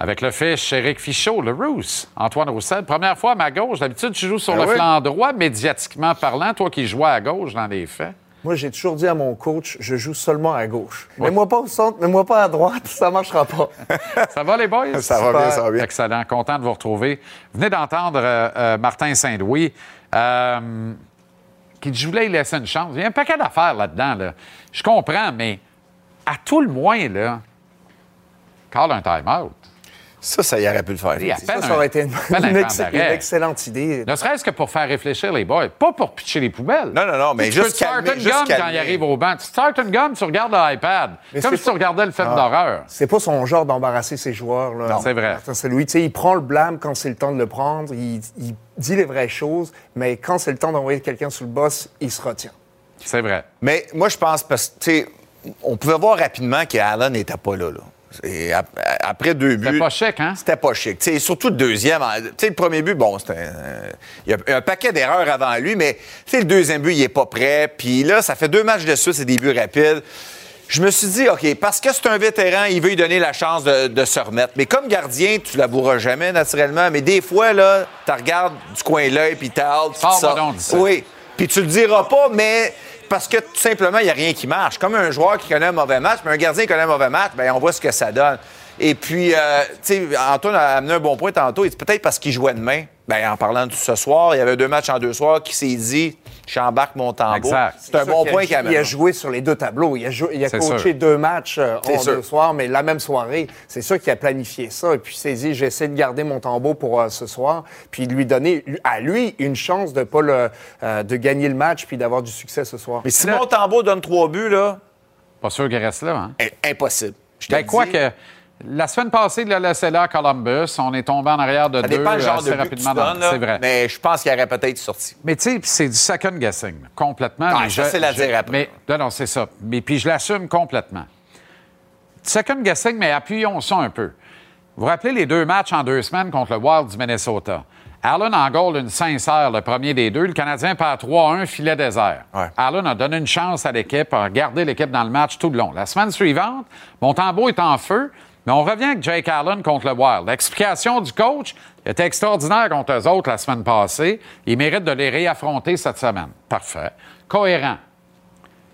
Avec le fiche, Éric Fichaud, le Rousse, Antoine Roussel. Première fois à ma gauche. D'habitude, tu joues sur Ben le oui? flanc droit, médiatiquement parlant. Toi qui jouais à gauche dans les faits. Moi, j'ai toujours dit à mon coach, je joue seulement à gauche. Mets-moi pas au centre, mets-moi pas à droite, ça marchera pas. Ça va, les boys? Ça va bien, ça va bien. Excellent. Content de vous retrouver. Venez d'entendre euh, euh, Martin Saint-Louis euh, qui dit Je voulais lui laisser une chance. Il y a un paquet d'affaires là-dedans. Là. Je comprends, mais à tout le moins, là, call un time-out. Ça, ça y aurait pu le faire. Ça, ça aurait été une, ex- excellente idée. Ne serait-ce que pour faire réfléchir les boys, pas pour pitcher les poubelles. Non, non, non, mais tu juste te start calmer- une gomme quand calmer. il arrive au banc. Tu startes une gomme, tu regardes l'iPad. Comme c'est si tu regardais le film Ah. d'horreur. C'est pas son genre d'embarrasser ses joueurs. Là. Non, c'est vrai. Martin Saint-Louis, tu sais, il prend le blâme quand c'est le temps de le prendre. Il, il dit les vraies choses, mais quand c'est le temps d'envoyer quelqu'un sous le boss, il se retient. C'est vrai. Mais moi, je pense, parce que, tu sais, on pouvait voir rapidement qu'Allen n'était pas là. là. Et après deux buts. C'était pas chic, hein? C'était pas chic. Surtout le deuxième. en- Tu sais, le premier but, bon, c'était. Il y a un paquet d'erreurs avant lui, mais tu sais, le deuxième but, il est pas prêt. Puis là, ça fait deux matchs de suite, c'est des buts rapides. Je me suis dit, OK, parce que c'est un vétéran, il veut lui donner la chance de, de se remettre. Mais comme gardien, tu l'avoueras jamais, naturellement. Mais des fois, là, tu regardes du coin de l'œil, puis t'as hâte. Oui. Puis tu le diras pas, mais parce que tout simplement, il n'y a rien qui marche. Comme un joueur qui connaît un mauvais match, mais un gardien qui connaît un mauvais match, bien, on voit ce que ça donne. Et puis, euh, tu sais, Antoine a amené un bon point tantôt. Il peut-être parce qu'il jouait demain. Bien, en parlant de ce soir, il y avait deux matchs en deux soirs, qui s'est dit j'embarque mon tambour. Exact. C'est un bon point qu'il amène. Il a joué sur les deux tableaux. Il a, il coaché sûr. deux matchs euh, en sûr. deux soirs, mais la même soirée. C'est sûr qu'il a planifié ça. Et puis il s'est dit, j'essaie de garder mon tambour pour euh, ce soir, puis de lui donner à lui une chance de pas le, euh, de gagner le match puis d'avoir du succès ce soir. Mais si mon tambour donne trois buts, là, Pas sûr qu'il reste là, hein? i- impossible. Je Ben, quoi que. La semaine passée, il l'a laissé là à Columbus. On est tombé en arrière de Ça deux dépend le genre assez de rapidement. C'est vrai. Mais je pense qu'il aurait peut-être sorti. Mais tu sais, c'est du second guessing, complètement. Ah, mais ça, c'est la dire après. Mais, non, non, c'est ça. Mais puis je l'assume complètement. Second guessing, mais appuyons ça un peu. Vous vous rappelez les deux matchs en deux semaines contre le Wild du Minnesota? Allen en goal une sincère, le premier des deux. Le Canadien perd 3-1, filet désert. Allen a donné une chance à l'équipe, a gardé l'équipe dans le match tout le long. La semaine suivante, Montembeau est en feu, mais on revient avec Jake Allen contre le Wild. L'explication du coach était extraordinaire contre eux autres la semaine passée. Il mérite de les réaffronter cette semaine. Parfait. Cohérent.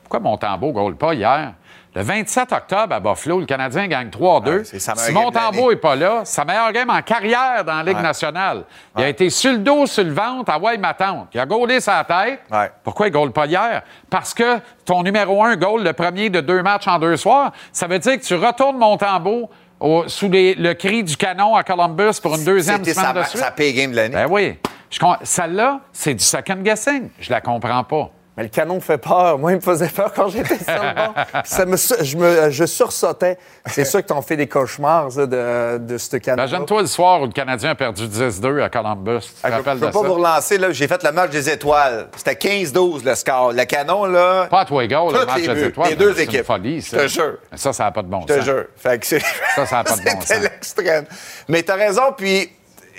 Pourquoi Montembeau ne goal pas hier? Le 27 octobre à Buffalo, le Canadien gagne 3-2. c'est sa meilleure si Montembeau n'est pas là, sa meilleure game en carrière dans la Ligue Ouais. nationale. Il a été sur le dos, sur le ventre, à ouais, ma tante. Il a gaulé sa tête. Pourquoi il ne pas hier? Parce que ton numéro un goal le premier de deux matchs en deux soirs. Ça veut dire que tu retournes Montembeau au- sous les- le cri du canon à Columbus pour une deuxième semaine sa, de suite. sa pay game de l'année. Ben oui. Celle-là, c'est du second guessing. Je la comprends pas. Mais le canon fait peur. Moi, il me faisait peur quand j'étais sur le banc. Ça me, je, me, je sursautais. C'est sûr que t'en fais des cauchemars ça, de, de ce canon. Imagine-toi le soir où le Canadien a perdu 10-2 à Columbus. Tu te Ah, je ne peux pas ça? vous relancer. là. J'ai fait le match des étoiles. C'était 15-12 le score. Le canon, là. Pas à toi égale, le match les des étoiles. les deux c'est équipes. une folie, ça. Je te jure. Mais Ça, ça n'a pas de bon Je te sens. jure. Fait que Ça, ça n'a pas de bon C'était sens. l'extrême. Mais t'as raison, puis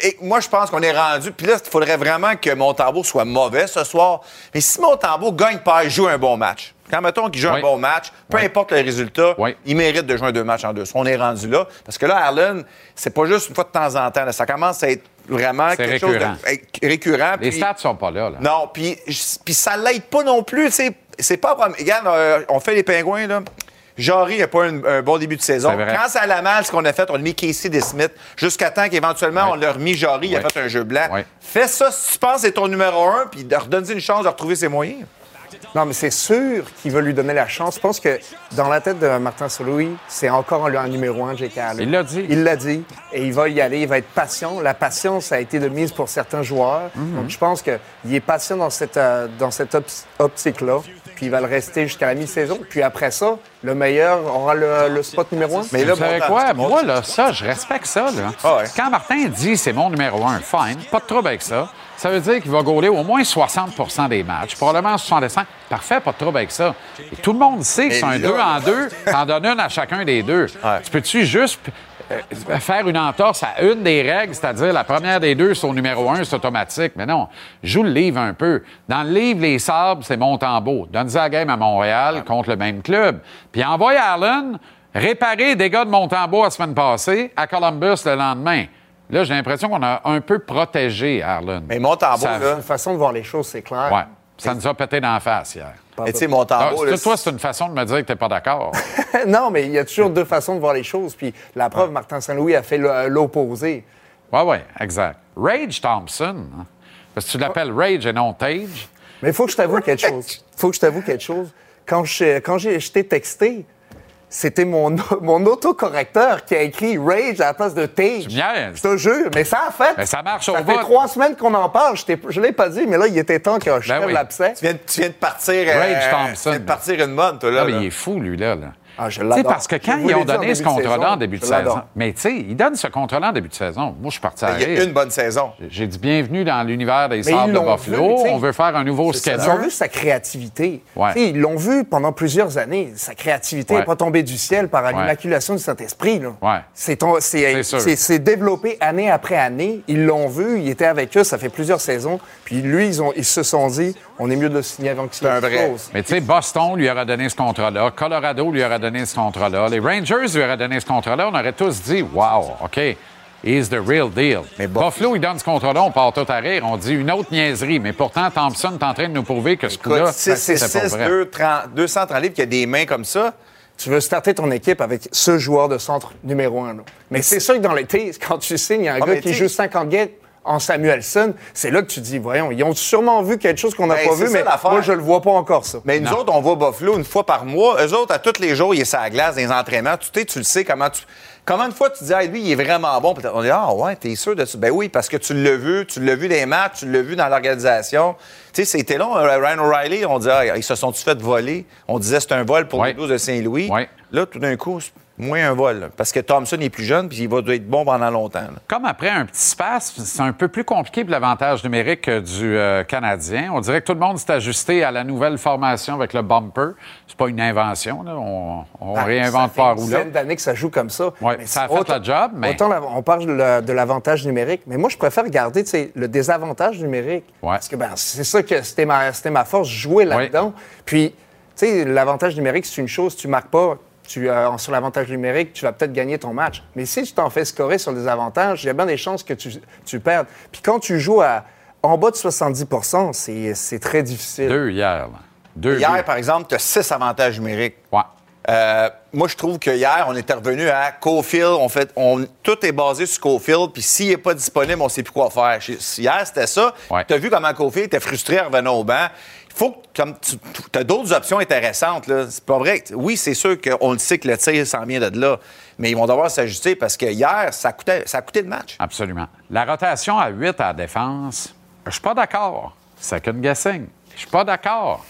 et moi, je pense qu'on est rendu. Puis là, il faudrait vraiment que Montembeau soit mauvais ce soir. Mais si Montembeau gagne pas, il joue un bon match. Quand mettons qu'il joue Oui. un bon match, peu Oui. importe le résultat, Oui. il mérite de jouer un deux matchs en deux. On est rendu là. Parce que là, Allen, c'est pas juste une fois de temps en temps. là. Ça commence à être vraiment quelque récurrent. chose de récurrent. Les puis- stats sont pas là. là. non, puis puis ça l'aide pas non plus. C'est pas. Regarde, euh, on fait les pingouins, là. Jarry n'a pas un, un bon début de saison. Quand ça allait mal, ce qu'on a fait, on a mis Casey DeSmith jusqu'à temps qu'éventuellement on l'a remis Jarry, il a fait un jeu blanc. Ouais. Fais ça si tu penses que c'est ton numéro un, puis redonne-lui une chance de retrouver ses moyens. Non, mais c'est sûr qu'il veut lui donner la chance. Je pense que dans la tête de Martin Soloui, c'est encore un, un numéro un, J.K. Allen. Il l'a dit. Il l'a dit. Et il va y aller. Il va être patient. La patience a été de mise pour certains joueurs. Mhm. Donc, je pense qu'il est patient dans cette, euh, dans cette optique-là. Puis il va le rester jusqu'à la mi-saison. Puis après ça, le meilleur aura le, le spot numéro un. Mais là, Vous savez quoi? Moi, là, ça, je respecte ça. Là. Ah ouais. Quand Martin dit c'est mon numéro un, fine, pas de trouble avec ça. Ça veut dire qu'il va gauler au moins 60% des matchs, probablement 65. Parfait, pas de trouble avec ça. Et tout le monde sait que c'est un là- 2 en 2, t'en donnes une à chacun des deux. Tu peux-tu juste euh, faire une entorse à une des règles, c'est-à-dire la première des deux, au numéro un, c'est automatique. Mais non, joue le livre un peu. Dans le livre, les sables, c'est Montembeau. Donne-y la game à Montréal contre le même club. Puis envoie Allen réparer les dégâts de Montembeau la semaine passée à Columbus le lendemain. Là, j'ai l'impression qu'on a un peu protégé Arlen. Mais Montembeau, Ça- là. Une façon de voir les choses, c'est clair. Ouais. Ça nous a pété dans la face hier. Mais tu sais, Montembeau, là, c'est- toi, c'est une façon de me dire que t'es pas d'accord. non, mais il y a toujours deux façons de voir les choses. Puis la preuve, Martin Saint-Louis a fait l'opposé. Oui, oui, exact. Rage Thompson, hein? parce que tu l'appelles Rage et non Tage. Mais il faut que je t'avoue quelque chose. Il faut que je t'avoue quelque chose. Quand je, quand j'ai, je t'ai texté, c'était mon, mon autocorrecteur qui a écrit Rage à la place de Tage. Niaises. Je te jure, mais ça a fait. Mais ça marche au Ça fait vote. trois semaines qu'on en parle. Je, t'ai- je l'ai pas dit, mais là, il était temps que je Ben oui. l'abcent. Tu viens, de- tu viens de partir. euh, Rage Thompson. Tu viens de partir une mode, toi, là. Ah, mais là. il est fou, lui, là. là. Ah, je l'adore. parce que quand ils ont donné ce contrat-là en début de saison, mais tu sais, ils donnent ce contrat-là en début de saison. Moi, je suis parti à Il y a une bonne saison. J'ai dit bienvenue dans l'univers des Sables de Buffalo. vu. On veut faire un nouveau C'est scanner. Ils ont vu sa créativité. Ouais. Ils l'ont vu pendant plusieurs années. Sa créativité n'est Ouais. pas tombée du ciel par Ouais. l'immaculation du Saint-Esprit. C'est C'est c'est- c'est- c'est développé année après année. Ils l'ont vu, il était avec eux, ça fait plusieurs saisons. Puis lui, ils, ont, ils se sont dit, on est mieux de le signer avant qu'il un vrai. explose. Mais tu sais, Boston lui aurait donné ce contrat-là. Colorado lui aurait donné ce contrat-là. Les Rangers lui auraient donné ce contrat-là. On aurait tous dit, wow, OK, he's the real deal. Mais Buffalo, il donne ce contrat-là, on part tout à rire. On dit une autre niaiserie. Mais pourtant, Thompson est en train de nous prouver que ce coup-là, 6 c'est pas 6 vrai. 2, 30, 230 livres, qu'il y a des mains comme ça. Tu veux starter ton équipe avec ce joueur de centre numéro un. là. Mais c'est sûr que dans l'été, quand tu signes un Ah, gars qui joue 50 games en Samuelson, c'est là que tu dis, voyons, ils ont sûrement vu quelque chose qu'on n'a Ben, pas vu, ça mais moi, je le vois pas encore, ça. Mais nous autres, on voit Buffalo une fois par mois. Eux autres, à tous les jours, il est sur la glace, dans les entraînements. Tu, sais, tu le sais comment tu. Comment une fois tu dis, ah, lui, il est vraiment bon. Puis on dit, ah, ouais, t'es sûr de ça? Ben oui, parce que tu l'as vu, tu l'as vu dans les matchs, tu l'as vu dans l'organisation. Tu sais, c'était long. euh, Ryan O'Reilly, on disait, ah, ils se sont-ils fait voler? On disait, c'est un vol pour les Blues de Saint-Louis. Là, tout d'un coup, c'est moins un vol. Parce que Thompson est plus jeune, puis il va être bon pendant longtemps. là. Comme après un petit space, c'est un peu plus compliqué pour l'avantage numérique euh, du euh, Canadien. On dirait que tout le monde s'est ajusté à la nouvelle formation avec le bumper. C'est pas une invention, là. On, on Ah, réinvente ça pas fait à une roue là. dizaine d'années que ça joue comme ça. Ouais, Mais ça a fait le job, mais- Autant on parle de la- de l'avantage numérique, mais moi, je préfère sais, le désavantage numérique. Parce que ben, c'est ça que c'était ma, c'était ma force, jouer là-dedans. Puis, tu sais, l'avantage numérique, c'est une chose, tu marques pas. Tu, euh, sur l'avantage numérique, tu vas peut-être gagner ton match. Mais si tu t'en fais scorer sur des avantages, il y a bien des chances que tu, tu perdes. Puis quand tu joues à, en bas de 70 c'est c'est très difficile. Deux hier, là. Deux Hier, buts. par exemple, tu as six avantages numériques. Ouais. Euh, moi, je trouve que hier, on était revenu à Cofield. On fait, on, tout est basé sur Cofield. Puis s'il n'est pas disponible, on ne sait plus quoi faire. Hier, c'était ça. Tu as vu comment Cofield était frustré en revenant au banc. Il faut que comme tu as d'autres options intéressantes. là. C'est pas vrai. Oui, c'est sûr qu'on le sait que le tir s'en vient de là. Mais ils vont devoir s'ajuster parce que hier, ça coûtait, ça a coûté le match. Absolument. La rotation à 8 à la défense, je suis pas d'accord. Second guessing. Je suis pas d'accord.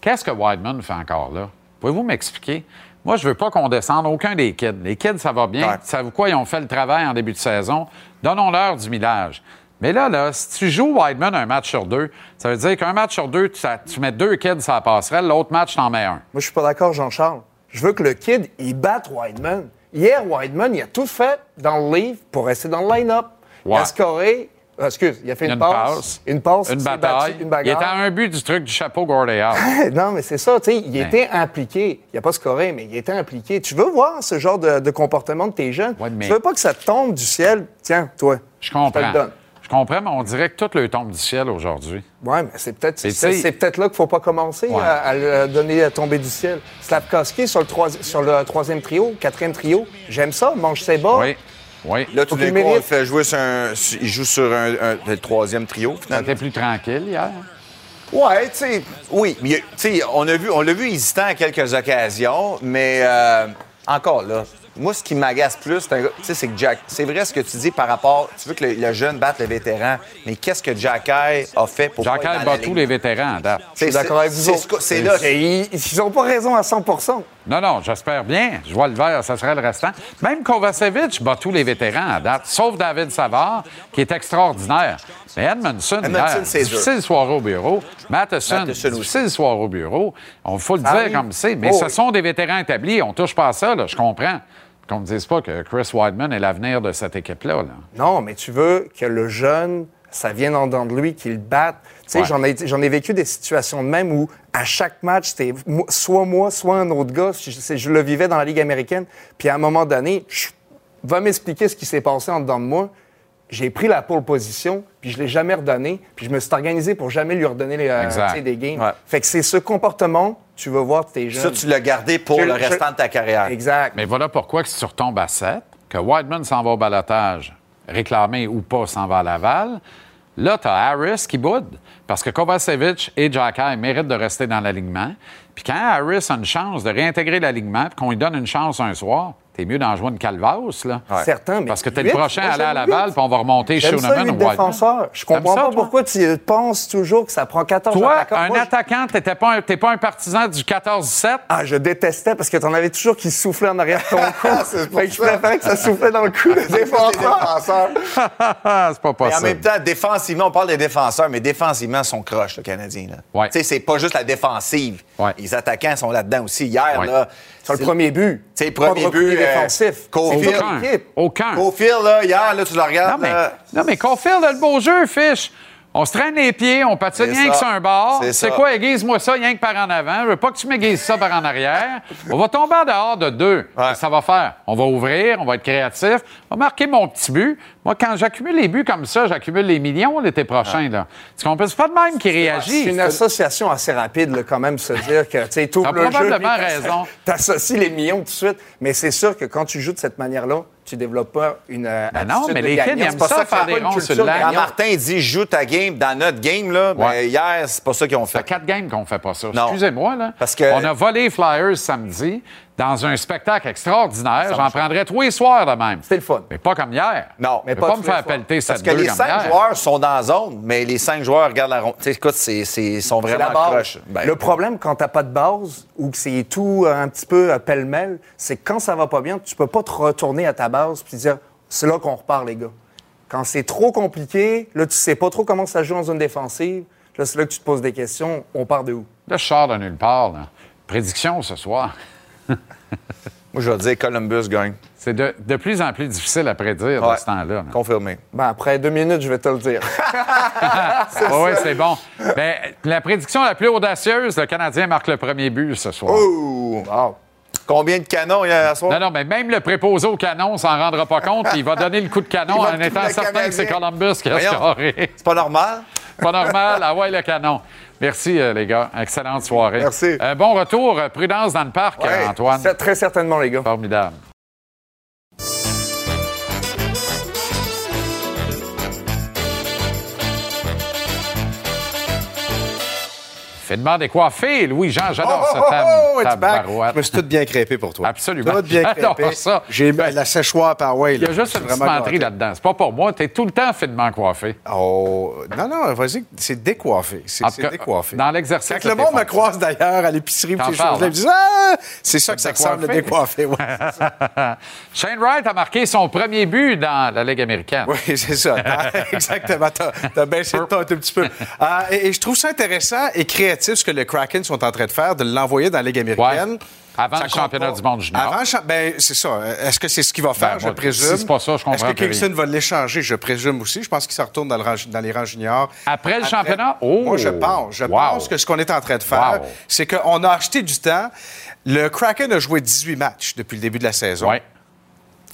Qu'est-ce que Wideman fait encore là? Pouvez-vous m'expliquer? Moi, je veux pas qu'on descende aucun des kids. Les kids, ça va bien. Savez-vous quoi? Ils ont fait le travail en début de saison. Donnons-leur du millage. Mais là, là, si tu joues Wideman un match sur deux, ça veut dire qu'un match sur deux, tu, ça- tu mets deux kids ça passerelle, l'autre match, t'en mets un. Moi, je suis pas d'accord, Jean-Charles. Je veux que le kid, il batte Wideman. Hier, Wideman, il a tout fait dans le livre pour rester dans le line-up. Il Ouais. a scoré. euh, excuse, il a fait une, Une passe. passe. Une passe. Une bataille. battu, une Il bagarre. était à un but du truc du chapeau Howe. non, mais c'est ça, tu sais, il Ben. était impliqué. Il n'a pas scoré, mais il était impliqué. Tu veux voir ce genre de, de comportement de tes jeunes? mais- Tu veux pas que ça tombe du ciel? Tiens, toi. Je te comprends. le donne. Je comprends, mais on dirait que tout le tombe du ciel aujourd'hui. Oui, mais c'est peut-être c'est, peut-être là qu'il ne faut pas commencer Ouais. à, à le donner à tomber du ciel. Slavkovski sur le, troisi- sur le troisième trio, quatrième trio, j'aime ça, mange ses bas. Oui. Oui. Là, tout d'un coup, on fait jouer sur un. Il joue sur un, un- le troisième trio, finalement. C'était plus tranquille hier. Ouais, tu sais, oui. mais, tu sais, on a vu, on l'a vu hésitant à quelques occasions, mais euh, encore là, moi, ce qui m'agace plus, c'est c'est que Jack. C'est vrai ce que tu dis par rapport. Tu veux que le, le jeune batte le vétéran, mais qu'est-ce que Jack Eye a fait pour. Être dans bat tous les vétérans à date. Je suis d'accord avec vous c'est c'est là- Et Ils n'ont pas raison à 100% Non, non, j'espère bien. Je vois le vert, ça serait le restant. Même Kovacevic bat tous les vétérans à date, sauf David Savard, qui est extraordinaire. Mais Edmondson, Edmondson, c'est difficile soir au bureau. Matheson, Matheson aussi. difficile soir au bureau. On faut le Ah dire oui. comme c'est. Mais Oh ce oui. sont des vétérans établis. On touche pas à ça, là, je comprends. Qu'on ne dise pas que Chris Wideman est l'avenir de cette équipe-là. là. Non, mais tu veux que le jeune, ça vienne en dedans de lui, qu'il batte. Tu sais, Ouais. j'en ai, vécu des situations de même où, à chaque match, c'était soit moi, soit un autre gars. Je, je- je le vivais dans la Ligue américaine. Puis à un moment donné, je- va m'expliquer ce qui s'est passé en dedans de moi. J'ai pris la pole position, puis je l'ai jamais redonné. Puis je me suis organisé pour jamais lui redonner les, euh, des games. Ouais. Fait que c'est ce comportement, tu vas voir tes jeunes. Ça, tu l'as gardé pour Je- le je- restant de ta carrière. Exact. Mais voilà pourquoi que si tu retombes à 7, que Whiteman s'en va au balotage, réclamé ou pas, s'en va à Laval, là, tu as Harris qui boude. parce que Kovacevic et Jacky méritent de rester dans l'alignement. Puis quand Harris a une chance de réintégrer l'alignement, puis qu'on lui donne une chance un soir, t'es mieux d'en jouer une calvasse, là. Certain, mais Parce que t'es le prochain à aller à Laval, huit. puis on va remonter Schooneman huit ou White. défenseurs. Je comprends ça, pas toi? pourquoi tu penses toujours que ça prend 14 Toi, attaquants. un Moi, attaquant, t'étais pas un, t'es pas un partisan du 14-7? Ah, je détestais parce que t'en avais toujours qui soufflaient en arrière de ton cou. fait que je préférais que ça soufflait dans le cou des défenseurs. c'est pas Mais en possible. même temps, défensivement, on parle des défenseurs, mais défensivement, ils sont croches, le Canadien. Là. Tu sais, c'est pas juste la défensive. Les attaquants sont là-dedans aussi. Hier, Ouais. là. Sur le premier but. Sais, le premier but. euh, défensif. Caulfield. C'est l'équipe. Aucun. Caulfield, là, hier, là, tu le regardes. Non, mais, là, non, mais Caulfield a le beau jeu, Fish. On se traîne les pieds, on patine rien que sur un bord. C'est quoi, aiguise-moi ça rien que par en avant. Je veux pas que tu m'aiguises ça par en arrière. On va tomber en dehors de deux. Ça va faire. On va ouvrir, on va être créatif. On va marquer mon petit but. Moi, quand j'accumule les buts comme ça, j'accumule les millions l'été prochain. Là. Tu comprends? C'est pas de même qui réagit. C'est une association assez rapide, là, quand même, se dire que tu sais, t'ouvres T'as le jeu. probablement raison. T'associes les millions tout de suite. Mais c'est sûr que quand tu joues de cette manière-là, tu développes pas une. euh, Ben non, mais les gagnant. kids, ils C'est aiment pas ça, que faire des ronds sur. Quand. Martin dit joue ta game dans notre game, là, ben, Ouais. hier, c'est pas ça qu'ils ont Ça fait. fait quatre games qu'on fait pas ça. Non. Excusez-moi, là. Parce que- On a volé les Flyers samedi dans un spectacle extraordinaire. J'en prendrais tous les soirs de même. C'était le fun. Mais pas comme hier. Non, mais pas, pas me faire pelleter Parce 7 que 2 les cinq hier. joueurs sont dans la zone, mais les cinq joueurs regardent la ronde. Écoute, c'est, c'est, ils sont vraiment croches. Ben, le problème, quand t'as pas de base ou que c'est tout un petit peu pêle-mêle, c'est que quand ça va pas bien, tu peux pas te retourner à ta base puis dire c'est là qu'on repart, les gars. Quand c'est trop compliqué, là, tu sais pas trop comment ça joue en zone défensive. Là, c'est là que tu te poses des questions. On part de où? Là, je sors de nulle part. là. Prédiction ce soir. Moi, je vais dire Columbus gagne. C'est de, de plus en plus difficile à prédire Ouais. de ce temps-là. là. Confirmé. Ben, après deux minutes, je vais te le dire. Oui, c'est bon. Ben, la prédiction la plus audacieuse, le Canadien marque le premier but ce soir. Oh! Combien de canons il y a à soir? Non, non, mais même le préposé au canon s'en rendra pas compte. Il va donner le coup de canon en étant certain que c'est. Columbus qui a Voyons. scoré. C'est pas normal? Pas normal. Ah ouais, le canon. Merci, euh, les gars. Excellente soirée. Merci. Euh, bon retour. Prudence dans le parc, Ouais, Antoine. Très certainement, les gars. Formidable. Finement décoiffé, Louis-Jean. J'adore Oh, ce oh, oh, it's back. tabarouette. Je me suis tout bien crêpé pour toi. Absolument. Tout bien crêpé. ça. J'ai mis la séchoir par way. Il y a juste une petite là-dedans. C'est pas pour moi. T'es tout le temps finement coiffé. Oh, non, non, vas-y, c'est décoiffé. C'est décoiffé. Dans l'exercice. Quand le monde me croise d'ailleurs à l'épicerie ces choses-là, ils me disent Ah, c'est ça que ça ressemble, le décoiffé. Ouais. Shane Wright a marqué son premier but dans la Ligue américaine. Oui, c'est ça. Exactement. T'as as baissé le ton un tout petit peu. Ah, et je trouve ça intéressant et créatif ce que le Kraken sont en train de faire, de l'envoyer dans la Ligue américaine. Ouais. Avant Ça le championnat pas. du monde junior. Avant ben, c'est ça. Est-ce que c'est ce qu'il va faire, Ben, je moi, présume? si c'est pas ça, je comprends Est-ce que Kingston va l'échanger? Je présume aussi. Je pense qu'il se retourne dans, le rang- dans les rangs juniors. Après le championnat? Oh! Moi, je pense. Je Wow. pense que ce qu'on est en train de faire, Wow. c'est qu'on a acheté du temps. Le Kraken a joué 18 matchs depuis le début de la saison. Ouais.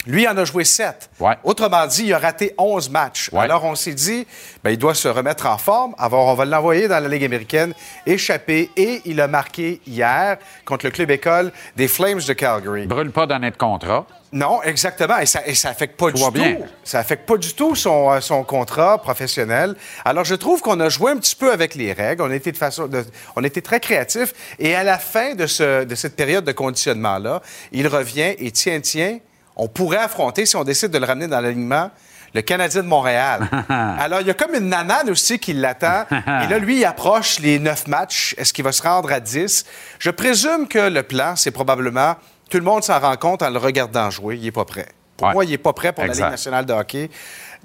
Lui en a joué 7. Ouais. Autrement dit, il a raté 11 matchs. Ouais. Alors, on s'est dit, ben, il doit se remettre en forme. Alors, on va l'envoyer dans la Ligue américaine, échapper. Et il a marqué hier contre le club école des Flames de Calgary. Brûle pas d'année de contrat. Non, exactement. Et ça, et ça affecte pas du tout. Ça affecte pas du tout son, euh, son contrat professionnel. Alors, je trouve qu'on a joué un petit peu avec les règles. On a été de façon, de- on a été très créatifs. Et à la fin de, ce, de cette période de conditionnement-là, il revient et tiens, tiens, on pourrait affronter, si on décide de le ramener dans l'alignement, le Canadien de Montréal. Alors, il y a comme une nanane aussi qui l'attend. Et là, lui, il approche les neuf matchs. Est-ce qu'il va se rendre à 10? Je présume que le plan, c'est probablement tout le monde s'en rend compte en le regardant jouer. Il n'est pas prêt. Pour Ouais. moi, il n'est pas prêt pour la. Ligue nationale de hockey.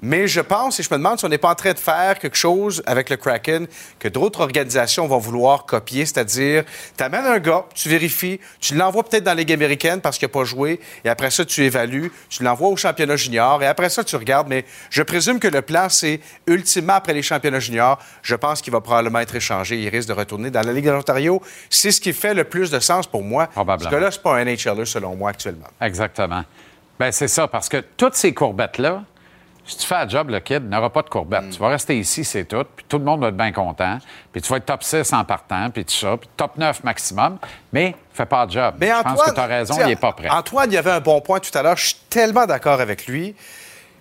Mais je pense et je me demande si on n'est pas en train de faire quelque chose avec le Kraken que d'autres organisations vont vouloir copier, c'est-à-dire, tu amènes un gars, tu vérifies, tu l'envoies peut-être dans la Ligue américaine parce qu'il n'a pas joué, et après ça, tu évalues, tu l'envoies au championnat junior, et après ça, tu regardes. Mais je présume que le plan, c'est ultimement après les championnats juniors, je pense qu'il va probablement être échangé. Il risque de retourner dans la Ligue de l'Ontario. C'est ce qui fait le plus de sens pour moi. Probablement. Ce gars-là, c'est pas un NHLer selon moi actuellement. Exactement. Ben c'est ça, parce que toutes ces courbettes-là, si tu fais un job, le kid n'aura pas de courbettes. Mm. Tu vas rester ici, c'est tout, puis tout le monde va être bien content, puis tu vas être top 6 en partant, puis tout ça, puis top 9 maximum, mais fais pas de job. Mais Je Antoine, pense que tu as raison, il n'est pas prêt. Antoine, il y avait un bon point tout à l'heure. Je suis tellement d'accord avec lui.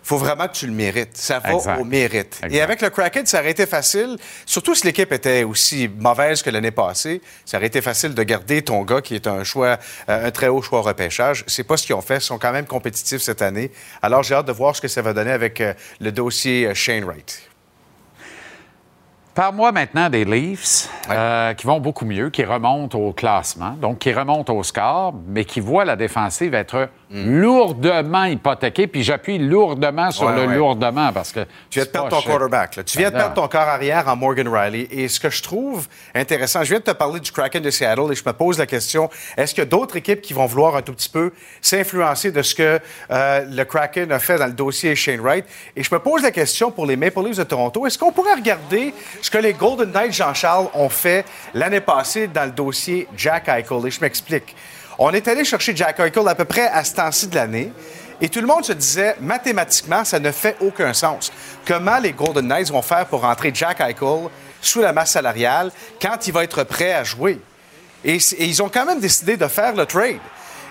Faut vraiment que tu le mérites. Ça va au mérite. Et avec le Kraken, ça aurait été facile, surtout si l'équipe était aussi mauvaise que l'année passée, ça aurait été facile de garder ton gars qui est un choix, euh, un très haut choix au repêchage. C'est pas ce qu'ils ont fait. Ils sont quand même compétitifs cette année. Alors, j'ai hâte de voir ce que ça va donner avec euh, le dossier euh, Shane Wright. Parle-moi maintenant des Leafs euh, qui vont beaucoup mieux, qui remontent au classement, donc qui remontent au score, mais qui voient la défensive être Mm. lourdement hypothéquée. Puis j'appuie lourdement sur Ouais, le ouais. lourdement parce que. Tu viens de perdre ton cher. quarterback. là. Tu viens de perdre ton corps arrière en Morgan Riley. Et ce que je trouve intéressant, je viens de te parler du Kraken de Seattle et je me pose la question, est-ce qu'il y a d'autres équipes qui vont vouloir un tout petit peu s'influencer de ce que euh, le Kraken a fait dans le dossier Shane Wright? Et je me pose la question pour les Maple Leafs de Toronto, est-ce qu'on pourrait regarder ce que les Golden Knights Jean-Charles ont fait l'année passée dans le dossier Jack Eichel? Et je m'explique. On est allé chercher Jack Eichel à peu près à ce temps-ci de l'année. Et tout le monde se disait, mathématiquement, ça ne fait aucun sens. Comment les Golden Knights vont faire pour rentrer Jack Eichel sous la masse salariale quand il va être prêt à jouer? Et, ils ont quand même décidé de faire le trade.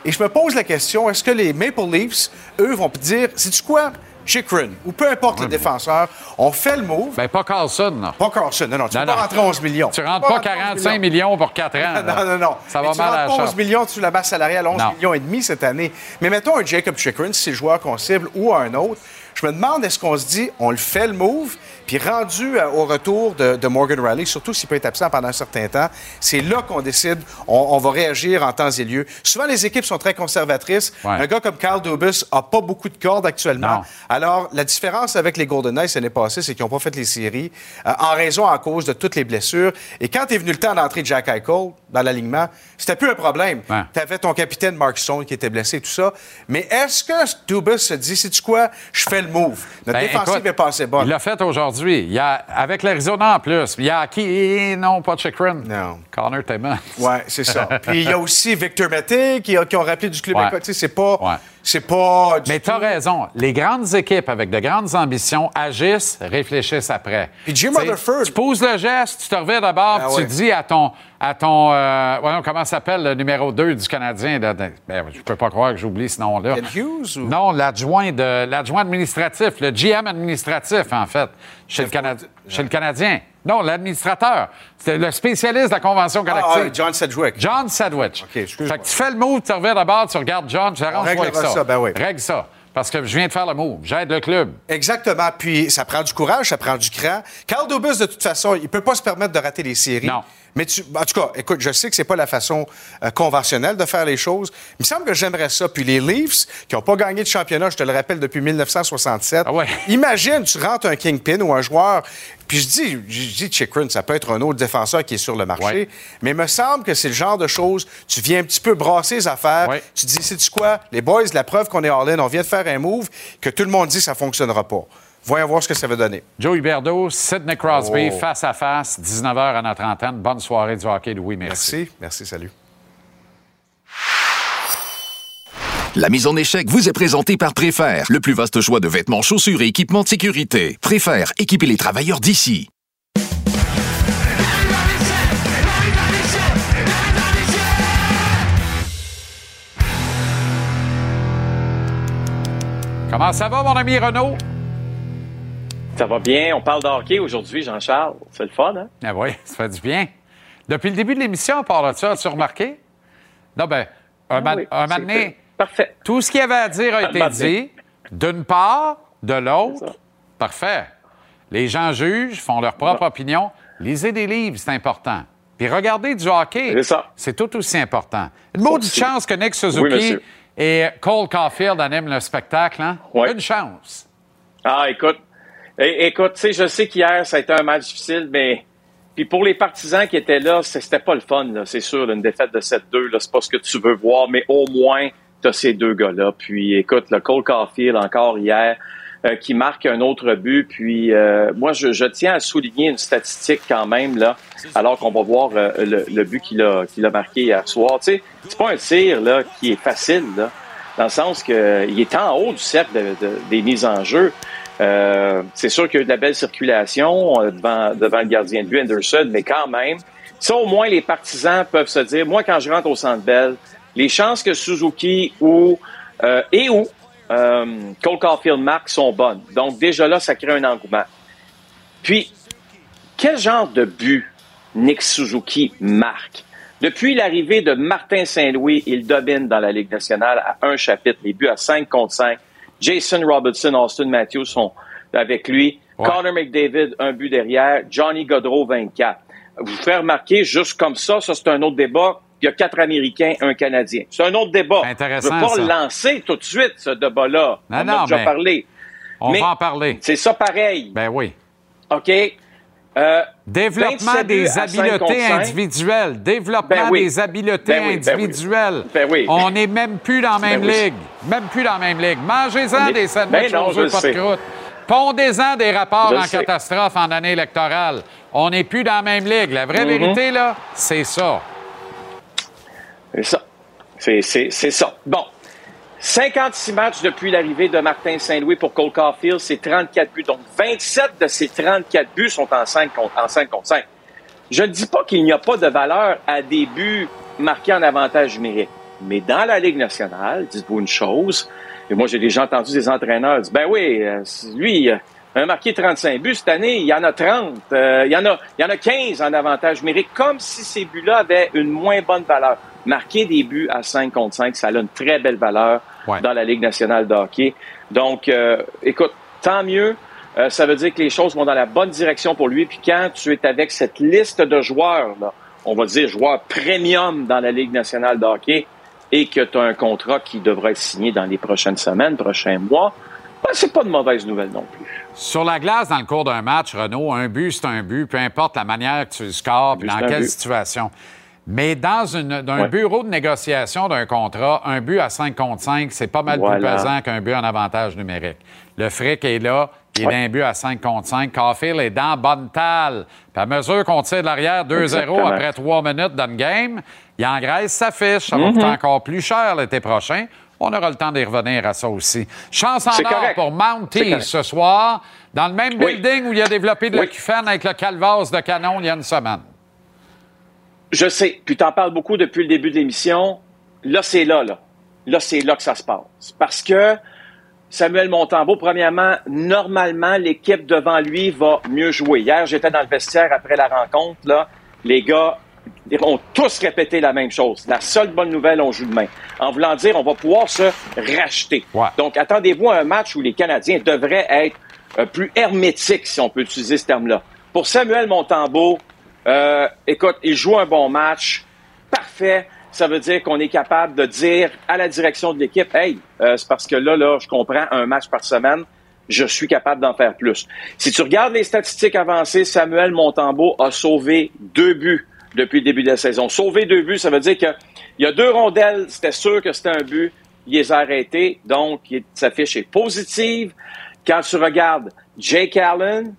Et je me pose la question, est-ce que les Maple Leafs, eux, vont dire, sais-tu quoi? Chikrin, ou peu importe le défenseur, on fait le move. Ben, pas Carlson, non. Pas Carlson, non, non, tu peux pas rentrer 11 millions. Tu peux rentres pas rentrer 11 45 millions pour 4 ans. non, non, non. Ça va tu mal à la pas 11 chambre. millions sous la masse salariale, 11 Non. millions et demi cette année. Mais mettons un Jacob Chikrin, si c'est le joueur qu'on cible, ou un autre. Je me demande, est-ce qu'on se dit, on le fait le move, puis rendu euh, au retour de, de Morgan Riley, surtout s'il peut être absent pendant un certain temps, c'est là qu'on décide, on, on va réagir en temps et lieu. Souvent, les équipes sont très conservatrices. Ouais. Un gars comme Carl Dubus a pas beaucoup de cordes actuellement. Non. Alors, la différence avec les Golden Knights l'année passée, c'est qu'ils n'ont pas fait les séries euh, en raison, à cause de toutes les blessures. Et quand est venu le temps d'entrer Jack Eichel dans l'alignement, c'était plus un problème. Ouais. Tu avais ton capitaine Mark Stone qui était blessé et tout ça. Mais est-ce que Dubus se dit, sais-tu quoi, je fais le move? Notre Ben, défensive écoute, est pas assez bonne. Il l'a fait aujourd'hui. Il y a, avec l'Arizona en plus. Il y a qui? Non, pas Chikrin. Non. Connor Timmons. Oui, c'est ça. Puis il y a aussi Victor Mété qui, a- qui ont rappelé du club Ouais. écossais. Sais, c'est pas. Ouais. C'est pas. du Mais tu as tout- raison. Les grandes équipes avec de grandes ambitions agissent, réfléchissent après. Puis Jim Rutherford- Tu poses le geste, tu te reviens d'abord, Ah tu ouais. dis à ton. À ton euh, voyons, comment s'appelle le numéro 2 du Canadien? de- de- ben, je peux pas croire que j'oublie ce nom-là. Hughes ou- Non, l'adjoint de l'adjoint administratif, le GM administratif, en fait, chez le, Canadi- chez le Canadien. Non, l'administrateur. C'est le spécialiste de la convention Ah, collective. ah, John Sedgwick. John Sedgwick. OK, excuse-moi. Fait que tu fais le move, tu reviens d'abord, tu regardes John, réglera avec ça. ça, ben oui. Règle ça. Parce que je viens de faire le move. J'aide le club. Exactement. Puis ça prend du courage, ça prend du cran. Carl Dubus, de toute façon, il peut pas se permettre de rater les séries. Non. Mais tu, en tout cas, écoute, je sais que c'est pas la façon euh, conventionnelle de faire les choses. Il me semble que j'aimerais ça. Puis les Leafs, qui n'ont pas gagné de championnat, je te le rappelle, depuis 1967. Ah ouais. Imagine, tu rentres un Kingpin ou un joueur. Puis je dis, je dis Chikrin, ça peut être un autre défenseur qui est sur le marché. Ouais. Mais il me semble que c'est le genre de choses, tu viens un petit peu brasser les affaires. Ouais. Tu dis, sais-tu quoi? Les boys, la preuve qu'on est all-in, on vient de faire un move que tout le monde dit ça fonctionnera pas. Voyons voir ce que ça va donner. Joe Huberdeau, Sidney Crosby, Oh. face à face, 19h à notre antenne. Bonne soirée du hockey, Louis. Merci. Merci. Merci, salut. La mise en échec vous est présentée par Préfère, le plus vaste choix de vêtements, chaussures et équipements de sécurité. Préfère, équipez les travailleurs d'ici. Comment ça va, mon ami Renaud? Ça va bien. On parle de hockey aujourd'hui, Jean-Charles. C'est le fun, hein? Ah oui, ça fait du bien. Depuis le début de l'émission, on parle de ça, as-tu remarqué? Non, ben, un, Ah man- oui, un c'est moment donné, fait. Parfait. tout ce qu'il y avait à dire a été dit, d'une part, de l'autre. Parfait. Les gens jugent, font leur propre opinion. Lisez des livres, c'est important. Puis regardez du hockey, C'est tout aussi important. Une maudite chance que Nick Oui, Suzuki monsieur. et Cole Caulfield animent le spectacle. Hein? Ouais. Une chance. Ah, écoute. É- écoute, tu sais, je sais qu'hier, ça a été un match difficile, mais. Puis pour les partisans qui étaient là, c'était pas le fun, c'est sûr. là, une défaite de 7-2, là, c'est pas ce que tu veux voir, mais au moins, tu as ces deux gars-là. Puis écoute, le Cole Caulfield encore hier, euh, qui marque un autre but. Puis euh, moi, je, je tiens à souligner une statistique quand même, là, alors qu'on va voir euh, le, le but qu'il a, qu'il a marqué hier soir. Tu sais, c'est pas un tir là, qui est facile, là, dans le sens qu'il est en haut du cercle de- de- des mises en jeu. Euh, c'est sûr qu'il y a eu de la belle circulation euh, devant, devant le gardien de but, Anderson, mais quand même, ça au moins les partisans peuvent se dire, moi quand je rentre au Centre Bell, les chances que Suzuki ou euh, et ou euh, Cole Caulfield marque sont bonnes. Donc, déjà là, ça crée un engouement. Puis, quel genre de but Nick Suzuki marque? Depuis l'arrivée de Martin Saint-Louis, il domine dans la Ligue nationale à un chapitre, les buts à 5 contre 5. Jason Robertson, Austin Matthews sont avec lui. Connor McDavid, un but derrière. Johnny Godreau, 24. Vous faire remarquer, juste comme ça, ça c'est un autre débat. Il y a quatre Américains, un Canadien. C'est un autre débat. Intéressant, Je ne veux pas ça. le lancer tout de suite, ce débat-là. Non, On non, en a déjà mais parlé. On Mais va en parler. C'est ça pareil. Ben oui. OK? Euh, Développement 27 buts des à 5 contre habiletés 5. individuelles. Développement Ben oui. des habiletés Ben oui, ben individuelles. Ben oui. On n'est même plus dans la même Ben ligue. Même plus dans la même ligue. Mangez-en est- des sandwichs Ben non, je pas de croûte. Pondez-en des rapports Je en sais. catastrophe en année électorale. On n'est plus dans la même ligue. La vraie Mhm. vérité, là, c'est ça. C'est ça. C'est, c'est, c'est ça. Bon. 56 matchs depuis l'arrivée de Martin Saint-Louis pour Cole Caulfield, c'est 34 buts. Donc, 27 de ces 34 buts sont en 5 contre, en 5 contre 5. Je ne dis pas qu'il n'y a pas de valeur à des buts marqués en avantage numérique. Mais dans la Ligue nationale, dites-vous une chose, et moi j'ai déjà entendu des entraîneurs dire, ben oui, euh, lui, euh, a marqué 35 buts cette année, il y en a 30, euh, il, y en a, il y en a 15 en avantage numérique, comme si ces buts-là avaient une moins bonne valeur. Marquer des buts à 5 contre 5, ça a une très belle valeur dans la Ligue nationale de hockey. Donc, euh, écoute, tant mieux. Euh, ça veut dire que les choses vont dans la bonne direction pour lui. Puis quand tu es avec cette liste de joueurs, là, on va dire joueurs premium dans la Ligue nationale de hockey, et que tu as un contrat qui devra être signé dans les prochaines semaines, prochains mois, ben, c'est pas de mauvaise nouvelle non plus. Sur la glace, dans le cours d'un match, Renaud, un but, c'est un but, peu importe la manière que tu le scores, puis dans quelle but. situation. Mais dans, une, un Ouais. bureau de négociation d'un contrat, un but à 5 contre 5, c'est pas mal plus pesant qu'un but en avantage numérique. Le fric est là, il Ouais. est d'un but à 5 contre 5. Caulfield est dans bonne talle. Puis à mesure qu'on tire de l'arrière 2-0 Exactement. après 3 minutes dans le game, il engraisse sa fiche. Ça va Mhm. coûter encore plus cher l'été prochain. On aura le temps d'y revenir à ça aussi. Chance en or correct. pour Mountie ce soir, dans le même Oui. building où il a développé de Oui. l'acufène avec le calvas de canon il y a une semaine. Je sais, puis t'en parles beaucoup depuis le début de l'émission. Là, c'est là, là. Là, c'est là que ça se passe. Parce que Samuel Montembeau, premièrement, normalement, l'équipe devant lui va mieux jouer. Hier, j'étais dans le vestiaire après la rencontre, là. Les gars ont tous répété la même chose. La seule bonne nouvelle, on joue demain. En voulant dire, on va pouvoir se racheter. Donc, attendez-vous à un match où les Canadiens devraient être euh, plus hermétiques, si on peut utiliser ce terme-là. Pour Samuel Montembeau, euh, écoute, il joue un bon match. Parfait. Ça veut dire qu'on est capable de dire à la direction de l'équipe, hey, euh, c'est parce que là, là, je comprends un match par semaine. Je suis capable d'en faire plus. Si tu regardes les statistiques avancées, Samuel Montembeau a sauvé deux buts depuis le début de la saison. Sauver deux buts, ça veut dire qu'il y a deux rondelles, c'était sûr que c'était un but, il les a arrêtés, donc sa fiche est positive. Quand tu regardes Jake Allen,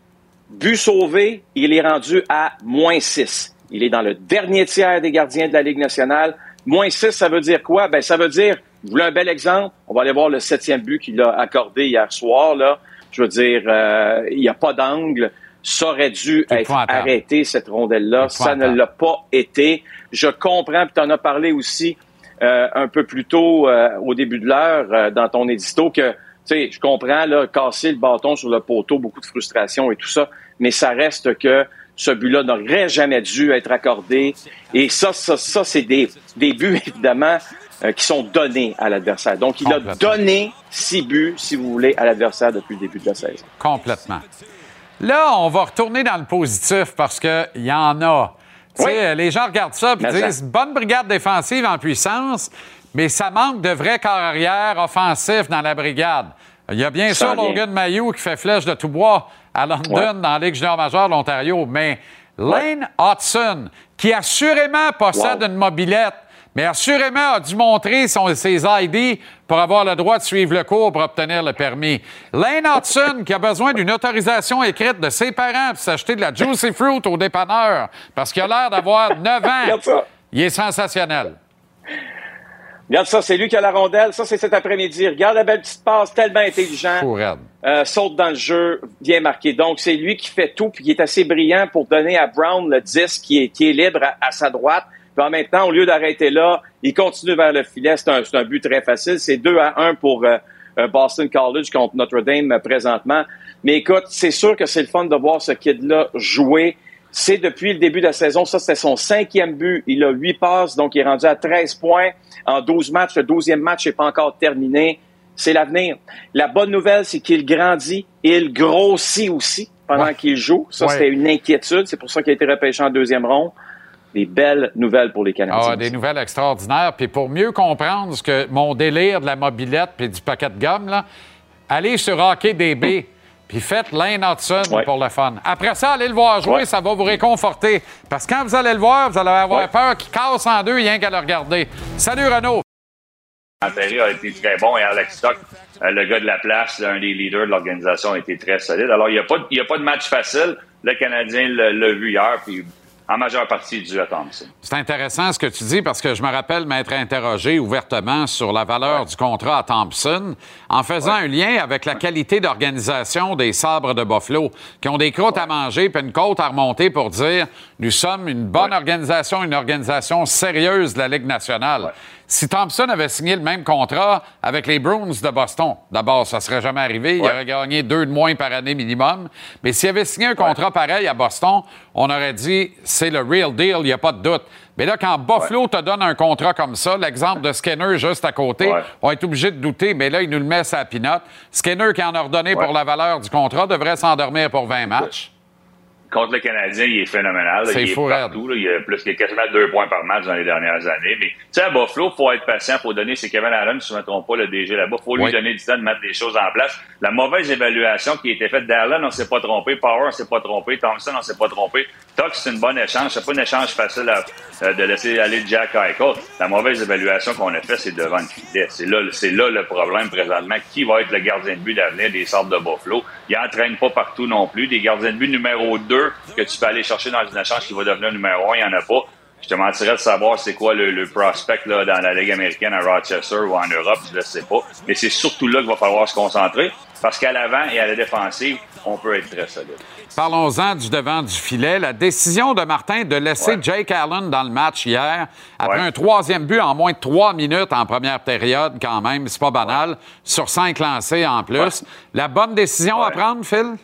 but sauvé, il est rendu à moins 6. Il est dans le dernier tiers des gardiens de la Ligue nationale. Moins 6, ça veut dire quoi? Ben, ça veut dire, vous voulez un bel exemple? On va aller voir le septième but qu'il a accordé hier soir, là. Je veux dire, euh, il n'y a pas d'angle. Ça aurait dû être arrêté, cette rondelle-là. Ça ne l'a pas été. Je comprends, puis tu en as parlé aussi euh, un peu plus tôt euh, au début de l'heure euh, dans ton édito que, tu sais, je comprends, là, casser le bâton sur le poteau, beaucoup de frustration et tout ça, mais ça reste que ce but-là n'aurait jamais dû être accordé. Et ça, ça, ça c'est des, des buts, évidemment, euh, qui sont donnés à l'adversaire. Donc, il a donné six buts, si vous voulez, à l'adversaire depuis le début de la saison. Complètement. Là, on va retourner dans le positif parce qu'il y en a. Tu sais, Les gens regardent ça et ça. disent bonne brigade défensive en puissance, mais ça manque de vrais corps arrière offensifs dans la brigade. Il y a bien Ça sûr. Logan Mayou qui fait flèche de tout bois à London Ouais. dans la Ligue junior majeure de l'Ontario, mais Lane Hudson, qui assurément possède une mobilette, mais assurément a dû montrer son- ses ID pour avoir le droit de suivre le cours pour obtenir le permis. Lane Hudson, qui a besoin d'une autorisation écrite de ses parents pour s'acheter de la Juicy Fruit au dépanneur parce qu'il a l'air d'avoir 9 ans. Regarde ça. Il est sensationnel. Regarde ça, c'est lui qui a la rondelle. Ça, c'est cet après-midi. Regarde la belle petite passe, tellement intelligent. Euh, saute dans le jeu, bien marqué. Donc, c'est lui qui fait tout, puis qui est assez brillant pour donner à Brown le 10 qui est, qui est libre à, à sa droite. Puis en même temps, au lieu d'arrêter là, il continue vers le filet. C'est un, c'est un but très facile. C'est 2 à 1 pour, euh, Boston College contre Notre Dame présentement. Mais écoute, c'est sûr que c'est le fun de voir ce kid-là jouer. C'est depuis le début de la saison. Ça, c'était son cinquième but. Il a huit passes, donc il est rendu à 13 points en 12 matchs. Le douzième match n'est pas encore terminé. C'est l'avenir. La bonne nouvelle, c'est qu'il grandit et il grossit aussi pendant qu'il joue. Ça, c'était une inquiétude. C'est pour ça qu'il a été repêché en deuxième ronde. Des belles nouvelles pour les Canadiens. Ah, des nouvelles extraordinaires. Puis pour mieux comprendre ce que mon délire de la mobilette puis du paquet de gomme, là, allez sur Hockey DB. Puis faites Lane Hudson pour le fun. Après ça, allez le voir jouer, ça va vous réconforter. Parce que quand vous allez le voir, vous allez avoir peur qu'il casse en deux, rien qu'à le regarder. Salut Renaud. L'intérêt a été très bon et Alex Stock, euh, le gars de la place, un des leaders de l'organisation, a été très solide. Alors, il n'y a, pas, a pas de match facile. Le Canadien l'a vu hier, puis en majeure partie dû à Thompson. C'est intéressant ce que tu dis parce que je me rappelle m'être interrogé ouvertement sur la valeur du contrat à Thompson en faisant un lien avec la qualité d'organisation des sabres de Buffalo qui ont des croûtes à manger puis une côte à remonter pour dire nous sommes une bonne organisation, une organisation sérieuse de la Ligue nationale. Si Thompson avait signé le même contrat avec les Bruins de Boston, d'abord, ça serait jamais arrivé. Il aurait gagné deux de moins par année minimum. Mais s'il avait signé un contrat pareil à Boston, on aurait dit c'est le real deal, il n'y a pas de doute. Mais là, quand Buffalo te donne un contrat comme ça, l'exemple de Skinner juste à côté, on va être obligé de douter, mais là, il nous le met sa pinote. Skinner, qui en a redonné pour la valeur du contrat, devrait s'endormir pour 20 matchs contre le Canadien, il est phénoménal. il est partout. Il a plus que quasiment deux points par match dans les dernières années. Mais tu sais, à Buffalo, faut être patient. faut donner, c'est Kevin Allen, si je ne me trompe pas, le DG là-bas. faut lui donner du temps de mettre les choses en place. La mauvaise évaluation qui a été faite d'Allen, on s'est pas trompé. Power, on s'est pas trompé. Thompson, on s'est pas trompé. Tox, c'est une bonne échange. C'est pas un échange facile euh, de laisser aller Jack Eichel. La mauvaise évaluation qu'on a faite, c'est devant le filet. C'est là, c'est là le problème présentement. Qui va être le gardien de but d'avenir des sortes de Buffalo? Il n'entraîne pas partout non plus. Des gardiens de but numéro 2 que tu peux aller chercher dans une échange qui va devenir numéro 1, il n'y en a pas. Je te mentirais de savoir c'est quoi le, prospect là, dans la Ligue américaine à Rochester ou en Europe, je ne sais pas. Mais c'est surtout là qu'il va falloir se concentrer parce qu'à l'avant et à la défensive, on peut être très solide. Parlons-en du devant du filet. La décision de Martin de laisser Jake Allen dans le match hier, après un troisième but en moins de trois minutes en première période, quand même, c'est pas banal, sur cinq lancés en plus. La bonne décision à prendre, Phil?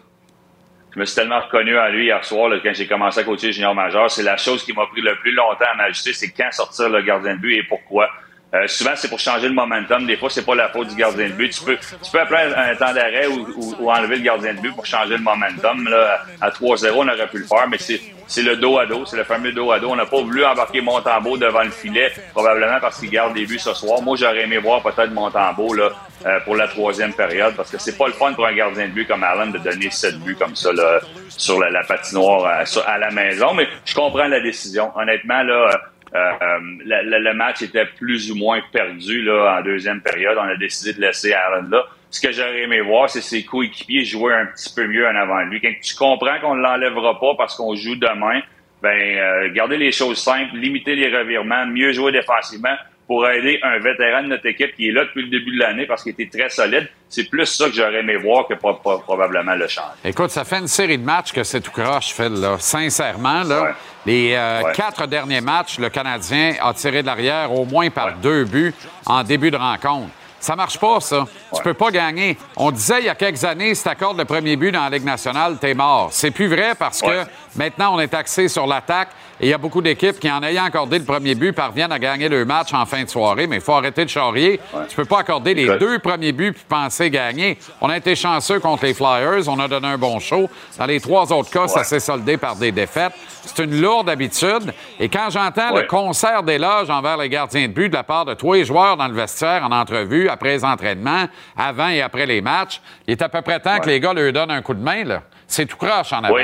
Je me suis tellement reconnu à lui hier soir quand j'ai commencé à coacher junior majeur. C'est la chose qui m'a pris le plus longtemps à m'ajuster, c'est quand sortir le gardien de but et pourquoi. Euh, souvent, c'est pour changer le momentum. Des fois, c'est pas la faute du gardien de but. Tu peux, tu peux appeler un temps d'arrêt ou, enlever le gardien de but pour changer le momentum. Là, à 3-0, on aurait pu le faire, mais c'est, le dos à dos. C'est le fameux dos à dos. On n'a pas voulu embarquer Montembeau devant le filet, probablement parce qu'il garde des buts ce soir. Moi, j'aurais aimé voir peut-être Montembeau là, euh, pour la troisième période parce que c'est pas le fun pour un gardien de but comme Allen de donner 7 buts comme ça là, sur la, patinoire à, euh, à, la maison. Mais je comprends la décision. Honnêtement, là, euh, le, match était plus ou moins perdu là, en deuxième période. On a décidé de laisser Allen là. Ce que j'aurais aimé voir, c'est ses coéquipiers jouer un petit peu mieux en avant de lui. Quand tu comprends qu'on ne l'enlèvera pas parce qu'on joue demain, ben euh, garder les choses simples, limiter les revirements, mieux jouer défensivement pour aider un vétéran de notre équipe qui est là depuis le début de l'année parce qu'il était très solide. C'est plus ça que j'aurais aimé voir que probablement le change. Écoute, ça fait une série de matchs que c'est tout croche, Phil. Là. Sincèrement, là, les euh, quatre derniers matchs, le Canadien a tiré de l'arrière au moins par deux buts en début de rencontre. Ça marche pas, ça. Tu peux pas gagner. On disait il y a quelques années, si t'accordes le premier but dans la Ligue nationale, t'es mort. C'est plus vrai parce que maintenant, on est axé sur l'attaque et il y a beaucoup d'équipes qui, en ayant accordé le premier but, parviennent à gagner le match en fin de soirée. Mais il faut arrêter de charrier. Tu peux pas accorder les deux premiers buts puis penser gagner. On a été chanceux contre les Flyers. On a donné un bon show. Dans les trois autres cas, ça s'est soldé par des défaites. C'est une lourde habitude. Et quand j'entends le concert d'éloges envers les gardiens de but de la part de tous les joueurs dans le vestiaire en entrevue, après les entraînements, avant et après les matchs. Il est à peu près temps que les gars leur donnent un coup de main. Là. C'est tout croche en avant.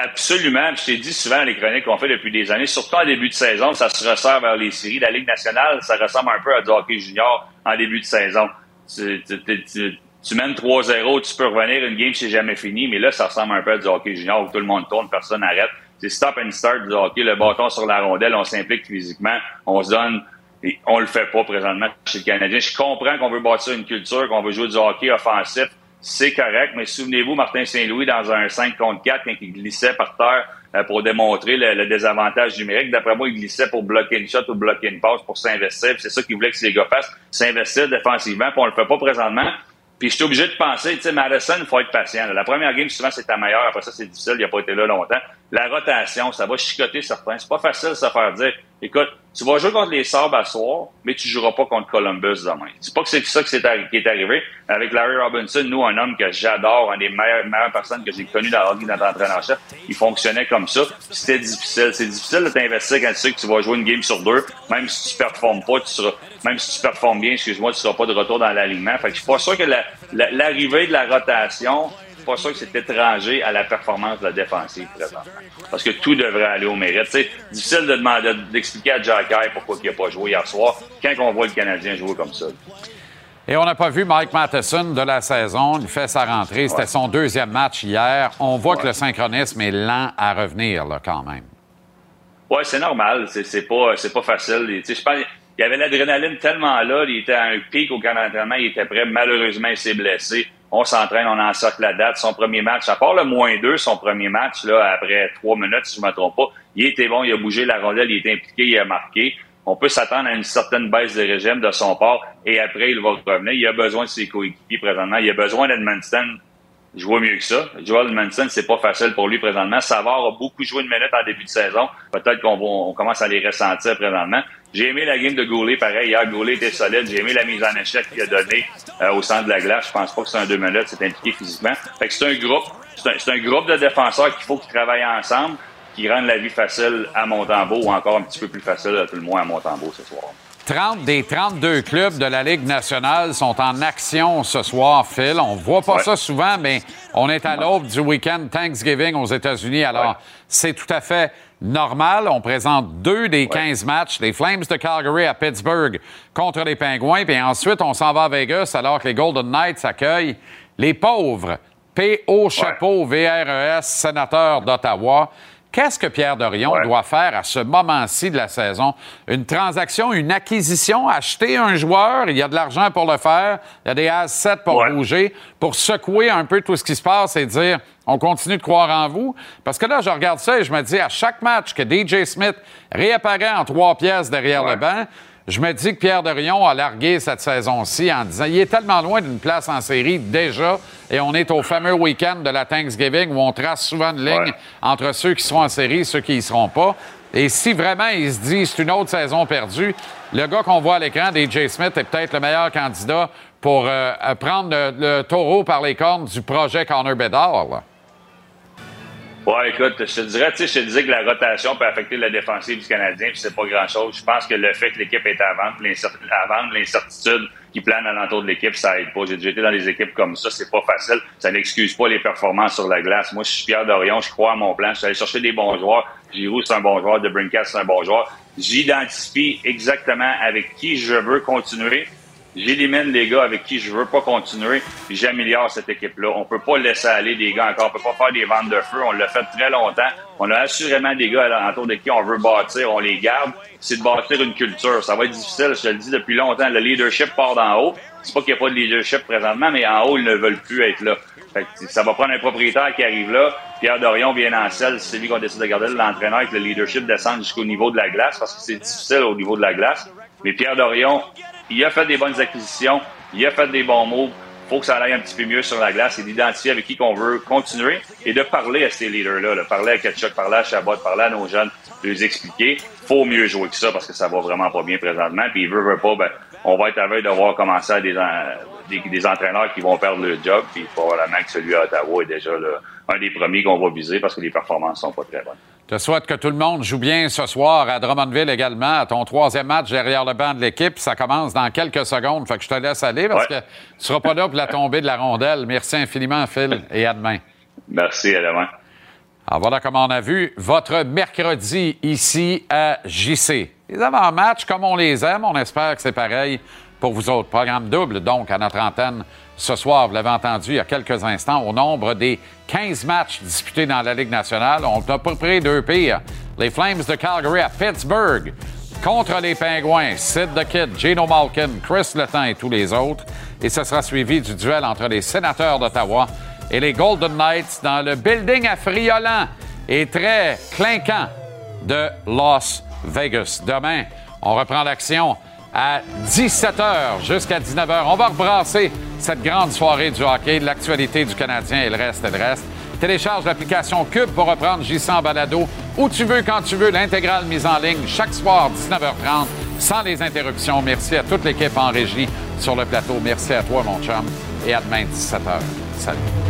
Absolument. Je t'ai dit souvent les chroniques qu'on fait depuis des années, surtout en début de saison, ça se ressort vers les séries. La Ligue nationale, ça ressemble un peu à du hockey junior en début de saison. Tu, tu, mènes 3-0, tu peux revenir, une game, c'est jamais fini, mais là, ça ressemble un peu à du hockey junior où tout le monde tourne, personne n'arrête. C'est stop and start du hockey, le bâton sur la rondelle, on s'implique physiquement, on se donne et on le fait pas présentement chez le Canadien. Je comprends qu'on veut bâtir une culture, qu'on veut jouer du hockey offensif. C'est correct, mais souvenez-vous, Martin Saint-Louis, dans un 5 contre 4, quand il glissait par terre euh, pour démontrer le, désavantage numérique. D'après moi, il glissait pour bloquer une shot ou bloquer une passe pour s'investir. C'est ça qu'il voulait que ces gars fassent, s'investir défensivement. Puis on le fait pas présentement. Puis je suis obligé de penser, tu sais, Madison, il faut être patient. La première game, souvent, c'est ta meilleure. Après ça, c'est difficile. Il n'a pas été là longtemps. La rotation, ça va chicoter certains. C'est pas facile de se faire dire, écoute, tu vas jouer contre les Sabres à soir, mais tu joueras pas contre Columbus demain. C'est pas que c'est ça qui est arrivé. Avec Larry Robinson, nous, un homme que j'adore, une des meilleures, meilleures personnes que j'ai connues dans la vie notre entraîneur-chef, il fonctionnait comme ça. C'était difficile. C'est difficile de t'investir quand tu sais que tu vas jouer une game sur deux. Même si tu performes pas, tu seras, même si tu performes bien, excuse-moi, tu seras pas de retour dans l'alignement. Fait que je suis pas sûr que l'arrivée de la rotation, pas sûr que c'est étranger à la performance de la défensive présentement. Parce que tout devrait aller au mérite. C'est difficile de demander, d'expliquer à Jack pourquoi il n'a pas joué hier soir quand on voit le Canadien jouer comme ça. Et on n'a pas vu Mike Matheson de la saison. Il fait sa rentrée. C'était son deuxième match hier. On voit que le synchronisme est lent à revenir, là, quand même. Oui, c'est normal. C'est pas, pas facile. Je pense il y avait l'adrénaline tellement là. Il était à un pic au camp d'entraînement. Il était prêt. Malheureusement, il s'est blessé on s'entraîne, on en sort la date. Son premier match, à part le moins deux, son premier match, là, après trois minutes, si je ne me trompe pas, il était bon, il a bougé la rondelle, il était impliqué, il a marqué. On peut s'attendre à une certaine baisse de régime de son part et après, il va revenir. Il a besoin de ses coéquipiers présentement. Il a besoin d'Edmundston je vois mieux que ça. Joel Manson, c'est pas facile pour lui présentement. Savard a beaucoup joué une minute en début de saison. Peut-être qu'on on commence à les ressentir présentement. J'ai aimé la game de Goulet, pareil. Hier, Goulet était solide. J'ai aimé la mise en échec qu'il a donnée euh, au centre de la glace. Je pense pas que c'est un deux minutes, c'est impliqué physiquement. Fait que c'est un groupe, c'est un, groupe de défenseurs qu'il faut qu'ils travaillent ensemble, qui rendent la vie facile à Montembeau ou encore un petit peu plus facile à tout le monde à Montembeau ce soir. 30 des 32 clubs de la Ligue nationale sont en action ce soir, Phil. On voit pas ça souvent, mais on est à l'aube du week-end Thanksgiving aux États-Unis. Alors, c'est tout à fait normal. On présente deux des 15 matchs. Les Flames de Calgary à Pittsburgh contre les Pingouins. Puis ensuite, on s'en va à Vegas alors que les Golden Knights accueillent les pauvres. P.O. Chapeau, VRES, sénateur d'Ottawa. Qu'est-ce que Pierre Dorion doit faire à ce moment-ci de la saison? Une transaction, une acquisition, acheter un joueur, il y a de l'argent pour le faire, il y a des assets pour bouger, pour secouer un peu tout ce qui se passe et dire on continue de croire en vous. Parce que là, je regarde ça et je me dis à chaque match que DJ Smith réapparaît en trois pièces derrière le banc, je me dis que Pierre Dorion a largué cette saison-ci en disant il est tellement loin d'une place en série déjà, et on est au fameux week-end de la Thanksgiving où on trace souvent une ligne entre ceux qui seront en série et ceux qui n'y seront pas. Et si vraiment il se dit c'est une autre saison perdue, le gars qu'on voit à l'écran, DJ Smith, est peut-être le meilleur candidat pour euh, prendre le, taureau par les cornes du projet Connor Bedard. Ouais, écoute, je te dirais, tu sais, je te disais que la rotation peut affecter la défensive du Canadien, puis c'est pas grand-chose. Je pense que le fait que l'équipe est à vendre, l'incertitude qui plane alentour de l'équipe, ça aide pas. J'ai déjà été dans des équipes comme ça, c'est pas facile. Ça n'excuse pas les performances sur la glace. Moi, je suis Pierre Dorion, je crois à mon plan. Je suis allé chercher des bons joueurs. Giroud, c'est un bon joueur. De Brinkast, c'est un bon joueur. J'identifie exactement avec qui je veux continuer J'élimine les gars avec qui je veux pas continuer, j'améliore cette équipe-là. On peut pas laisser aller des gars encore. On peut pas faire des ventes de feu. On l'a fait très longtemps. On a assurément des gars autour de qui on veut bâtir. On les garde. C'est de bâtir une culture. Ça va être difficile. Je le dis depuis longtemps. Le leadership part d'en haut. C'est pas qu'il n'y a pas de leadership présentement, mais en haut, ils ne veulent plus être là. ça va prendre un propriétaire qui arrive là. Pierre Dorion vient en selle. C'est lui qu'on décide de garder l'entraîneur avec le leadership descendre jusqu'au niveau de la glace parce que c'est difficile au niveau de la glace. Mais Pierre Dorion, il a fait des bonnes acquisitions, il a fait des bons. Il faut que ça aille un petit peu mieux sur la glace et d'identifier avec qui qu'on veut continuer et de parler à ces leaders-là, de parler à Ketchuk, parler à Chabot, parler à nos jeunes, de les expliquer. faut mieux jouer que ça parce que ça va vraiment pas bien présentement. Puis il veut, veut pas, ben, on va être à veille de voir commencer à des, des, entraîneurs qui vont perdre le job. Puis probablement que celui à Ottawa est déjà un des premiers qu'on va viser parce que les performances sont pas très bonnes. Je te souhaite que tout le monde joue bien ce soir à Drummondville également, à ton troisième match derrière le banc de l'équipe. Ça commence dans quelques secondes. Fait que je te laisse aller parce que tu ne seras pas là pour la tombée de la rondelle. Merci infiniment, Phil, et à demain. Merci, à demain. Alors voilà comment on a vu votre mercredi ici à JC. Les avant-matchs, comme on les aime, on espère que c'est pareil pour vous autres. Programme double, donc, à notre antenne ce soir, vous l'avez entendu il y a quelques instants, au nombre des 15 matchs disputés dans la Ligue nationale. On a peu près deux pires. Les Flames de Calgary à Pittsburgh contre les Pingouins. Sid the Kid, Gino Malkin, Chris Letang et tous les autres. Et ce sera suivi du duel entre les Sénateurs d'Ottawa et les Golden Knights dans le building affriolant et très clinquant de Las Vegas. Demain, on reprend l'action à 17h jusqu'à 19h. On va rebrasser cette grande soirée du hockey, l'actualité du Canadien et le reste et le reste. Télécharge l'application Cube pour reprendre J100 Balado où tu veux, quand tu veux, l'intégrale mise en ligne chaque soir 19h30 sans les interruptions. Merci à toute l'équipe en régie sur le plateau. Merci à toi, mon chum. Et à demain, 17h. Salut.